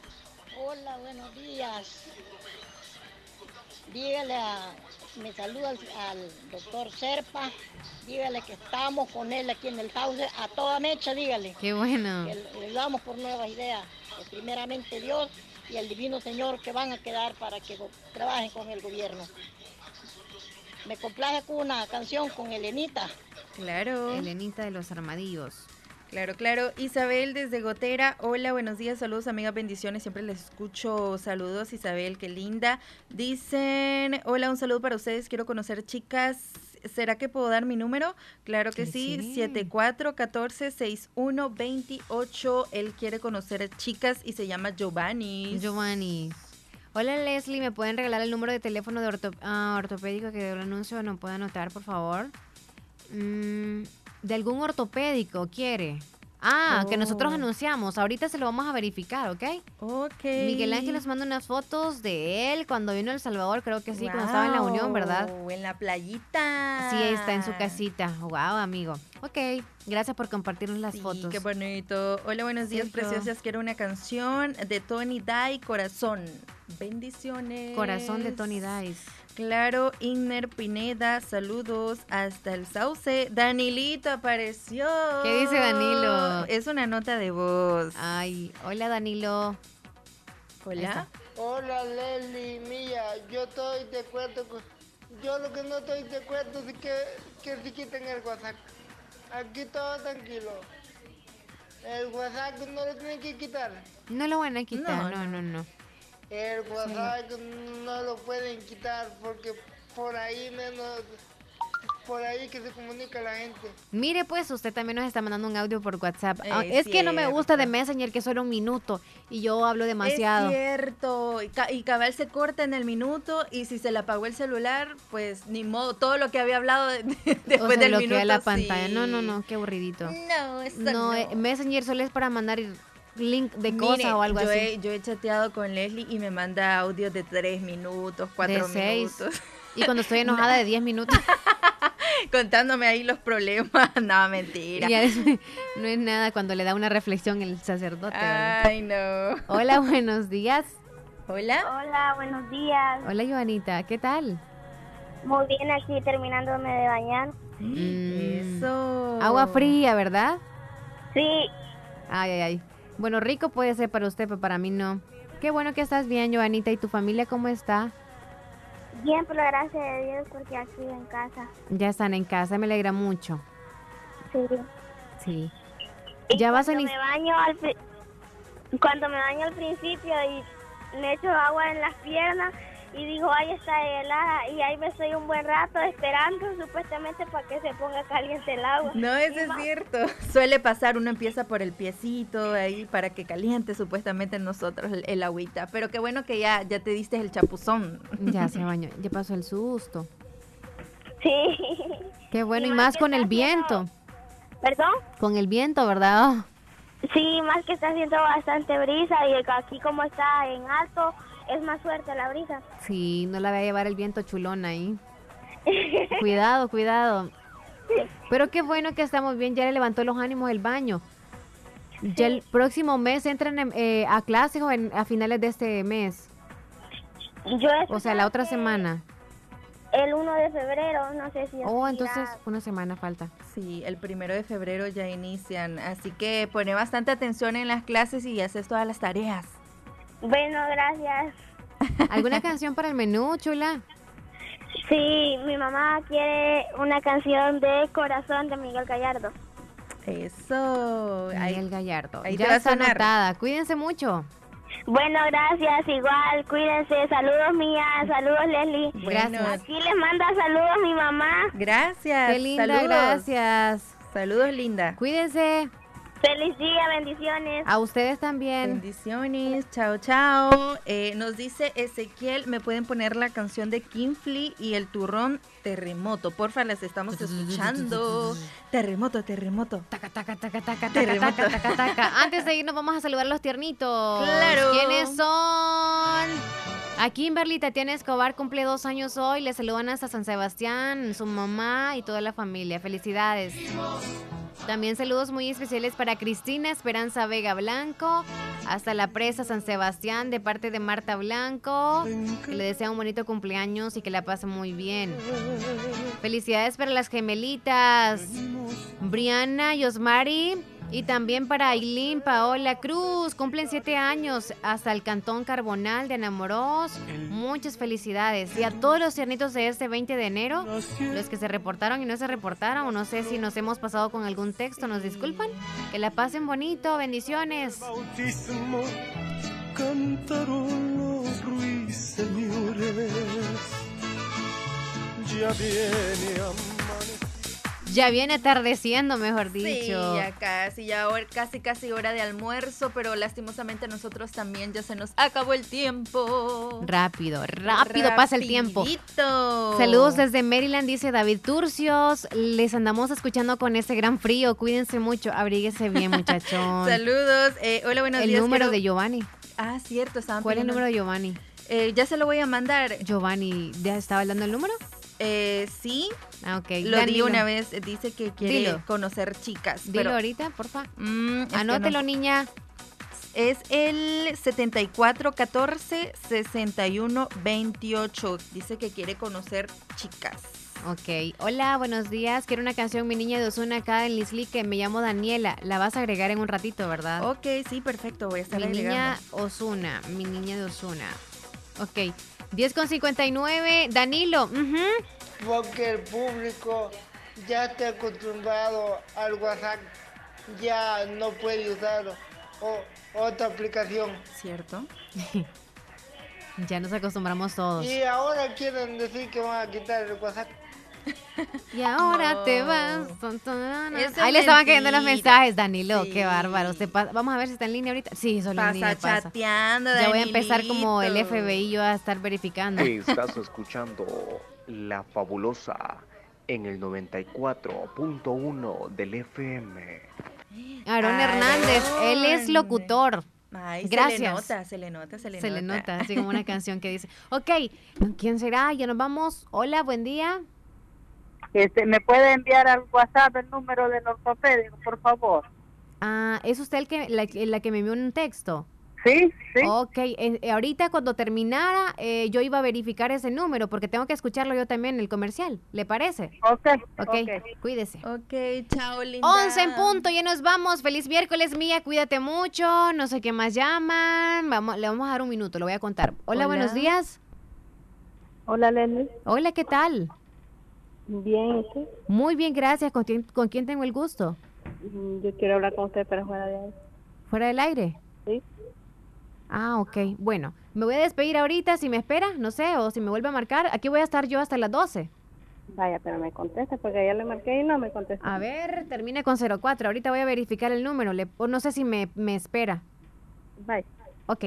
Hola, buenos días. Dígale a, me saluda al, al doctor Serpa, dígale que estamos con él aquí en el house a toda mecha, dígale. Qué bueno. Que le damos por nuevas ideas, que primeramente Dios y el Divino Señor que van a quedar para que trabajen con el gobierno. Me complace con una canción con Elenita. Claro. Elenita de los Armadillos. Claro, claro. Isabel desde Gotera. Hola, buenos días, saludos, amigas, bendiciones. Siempre les escucho. Saludos, Isabel, qué linda. Dicen, hola, un saludo para ustedes. Quiero conocer chicas. ¿Será que puedo dar mi número? Claro que sí, sí. 7414-6128. Él quiere conocer chicas y se llama Giovanni. Giovanni. Hola Leslie, ¿me pueden regalar el número de teléfono de orto- ah, ortopédico que el anuncio no puede anotar, por favor? Mm, de algún ortopédico, ¿quiere? Ah, que nosotros Oh. anunciamos. Ahorita se lo vamos a verificar, ¿ok? Ok. Miguel Ángel nos manda unas fotos de él cuando vino a El Salvador, creo que sí, cuando estaba en la Unión, ¿verdad? En la playita. Sí, está en su casita. Wow, amigo. Ok, gracias por compartirnos las Sí, fotos. qué bonito. Hola, buenos días, preciosas. Quiero una canción de Tony Dai, Corazón. Bendiciones. Corazón de Tony Dice. Claro, Igner Pineda, saludos hasta el Sauce. Danilito apareció. ¿Qué dice Danilo? Es una nota de voz. Ay, hola Danilo. Hola. Hola Leslie, mía, yo estoy de acuerdo con... Yo lo que no estoy de acuerdo es que, que se quiten el WhatsApp. Aquí todo tranquilo. El WhatsApp no lo tienen que quitar. No lo van a quitar, No, no, no, no. El WhatsApp no lo pueden quitar porque por ahí menos... Por ahí que se comunica la gente. Mire, pues usted también nos está mandando un audio por WhatsApp. Es Ah, es que no me gusta de. Messenger que solo un minuto y yo hablo demasiado. Es cierto. Y, ca- y cabal se corta en el minuto y si se le apagó el celular, pues ni modo. Todo lo que había hablado de- después se del minuto. la pantalla. sí. No, no, no, qué aburridito. No, eso No, no. eh, Messenger solo es para mandar link de Mire, cosa o algo yo así. He, yo he chateado con Leslie y me manda audios de tres minutos, cuatro de seis. minutos. Y cuando estoy enojada de 10 minutos. Contándome ahí los problemas. no, mentira. y ya es- no es nada cuando le da una reflexión el sacerdote. ¿verdad? Ay, no. Hola, buenos días. Hola. Hola, buenos días. Hola, Joanita. ¿Qué tal? Muy bien, aquí terminándome de bañar. Mm, Eso. Agua fría, ¿verdad? Sí. Ay, ay, ay. Bueno, rico puede ser para usted, pero para mí no. Qué bueno que estás bien, Joanita. ¿Y tu familia cómo está? Bien, por la gracia de Dios, porque aquí en casa. Ya están en casa, me alegra mucho. Sí. Sí. Y Ya vas a me baño al pri- cuando me baño al principio y me echo agua en las piernas y digo, ay, está helada y ahí me estoy un buen rato esperando supuestamente para que se ponga caliente el agua. No, eso Y es más- cierto. Suele pasar, uno empieza por el piecito ahí para que caliente supuestamente nosotros el, el agüita. Pero qué bueno que ya, ya te diste el chapuzón. Ya se bañó, ya pasó el susto. Sí. Qué bueno, y, Y más con el viento. ¿Perdón? Con el viento, ¿verdad? Sí, más que está haciendo bastante brisa y aquí como está en alto es más fuerte la brisa. Sí, no la voy a llevar el viento chulón ahí. Cuidado, cuidado. Pero qué bueno que estamos bien, ya le levantó los ánimos el baño. Ya el próximo mes entran en- eh, a clases o en- a finales de este mes. Yo O sea, la otra semana. el 1 de febrero, no sé si Oh, entonces una semana falta. Sí, el primero de febrero ya inician. Así que pone bastante atención en las clases y haces todas las tareas. Bueno, gracias. ¿Alguna canción para el menú, chula? Sí, mi mamá quiere una canción de Corazón de Miguel Gallardo. Eso. Miguel Gallardo. ahí ya está anotada. Cuídense mucho. Bueno, gracias, igual, cuídense. Saludos, Mía. Saludos, Leslie. Gracias. Aquí les manda saludos mi mamá. Gracias. Qué linda, saludos. gracias. Saludos, linda. Cuídense. Feliz día, bendiciones. A ustedes también. Bendiciones, chao, chao. Eh, nos dice Ezequiel, me pueden poner la canción de Kinfly y el turrón Terremoto. Porfa, las estamos escuchando. Terremoto, terremoto. Taca, taca, taca, taca, Terremoto. taca, taca, taca, taca. Antes de irnos vamos a saludar a los tiernitos. Claro. ¿Quiénes son? A Kimberly Tatiana Escobar cumple dos años hoy. Le saludan hasta San Sebastián, su mamá y toda la familia. Felicidades. También saludos muy especiales para Cristina Esperanza Vega Blanco, hasta la presa San Sebastián de parte de Marta Blanco, que le desea un bonito cumpleaños y que la pase muy bien. Felicidades para las gemelitas Brianna y Osmari. Y también para Aileen Paola Cruz, cumplen siete años hasta el Cantón Carbonal de Enamoros. Muchas felicidades. Y a todos los tiernitos de este 20 de enero, los que se reportaron y no se reportaron, o no sé si nos hemos pasado con algún texto, nos disculpan. Que la pasen bonito, bendiciones. cantaron Ya viene amaneciendo. Ya viene atardeciendo, mejor Sí, dicho. ya casi, ya casi casi hora de almuerzo, pero lastimosamente nosotros también ya se nos acabó el tiempo. Rápido, rápido pasa el tiempo. Saludos desde Maryland, dice David Turcios. Les andamos escuchando con ese gran frío. Cuídense mucho, abríguese bien, muchachón. Saludos. eh, hola, buenos el días. número quiero- de Giovanni. Ah, cierto, estaban ¿Cuál es el número de Giovanni? Eh, ya se lo voy a mandar. Giovanni, ¿ya estaba dando el número? Eh, sí. Ah. Lo di una vez, eh, dice que quiere Dilo. conocer chicas. Dilo pero- ahorita, porfa. Mm, Anótelo, no. niña. Es el 7414 6128. Dice que quiere conocer chicas. Ok. Hola, buenos días. Quiero una canción, mi niña de Osuna, acá en Lisli, que me llamo Daniela. La vas a agregar en un ratito, ¿verdad? Ok, sí, perfecto. Voy a estar Mi niña agregando. Osuna, mi niña de Osuna. Ok. 10 con 59. Danilo. ujú. Porque el público ya está acostumbrado al WhatsApp, ya no puede usar o- otra aplicación. ¿Cierto? Ya nos acostumbramos todos. Y ahora quieren decir que van a quitar el WhatsApp. Y ahora No. te vas. Tun, na, na. Eso Ahí es le estaban cayendo los mentira. mensajes, Danilo. Qué bárbaro. Usted pa- Vamos a ver si está en línea ahorita. Sí, solo en Pasa línea pasa. chateando, Ya voy a empezar como el. FBI yo a estar verificando. Estás escuchando La Fabulosa en el 94.1 del FM. Aarón Hernández, él es locutor. Ay, Gracias. Se le nota, se le nota, se le Se nota. le nota, así como una canción que dice, ok, ¿quién será? Ya nos vamos. Hola, buen día. Este, ¿Me puede enviar al WhatsApp el número del ortopédico, por favor? Ah, ¿es usted el que, la, la que me envió un texto? Sí, sí. Ok, eh, eh, ahorita cuando terminara eh, yo iba a verificar ese número porque tengo que escucharlo yo también en el comercial, ¿le parece? Ok, ok, cuídese. Ok, chao, linda. 11 en punto, ya nos vamos. Feliz miércoles, mía. Cuídate mucho. No sé qué más llaman. Vamos, le vamos a dar un minuto, lo voy a contar. Hola, Hola. buenos días. Hola, Leslie. Hola, ¿qué tal? Bien, ¿y tú? Muy bien, gracias. ¿Con quién, con quién tengo el gusto? Mm, Yo quiero hablar con usted, pero fuera de ahí. ¿Fuera del aire? Sí. Ah, ok. Bueno, me voy a despedir ahorita. Si me espera, no sé, o si me vuelve a marcar. Aquí voy a estar yo hasta las 12. Vaya, pero me contesta, porque ayer le marqué y no me contesta. A ver, termine con 04. Ahorita voy a verificar el número. Le, no sé si me, me espera. Bye. Ok.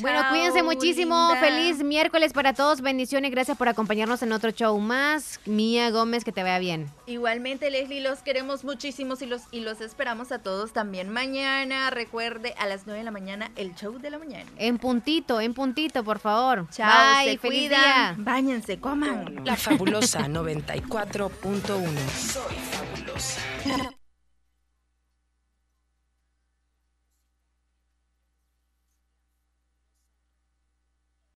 Bueno, cuídense muchísimo. linda. Feliz miércoles para todos. Bendiciones. Gracias por acompañarnos en otro show más. Mía Gómez, que te vaya bien. Igualmente, Leslie, los queremos muchísimos y los, y los esperamos a todos también mañana. Recuerde, a las 9 de la mañana, el show de la mañana. En puntito, en puntito, por favor. Chao, Bye, se feliz cuidan. día. Báñense, coman. La fabulosa 94.1. Soy fabulosa.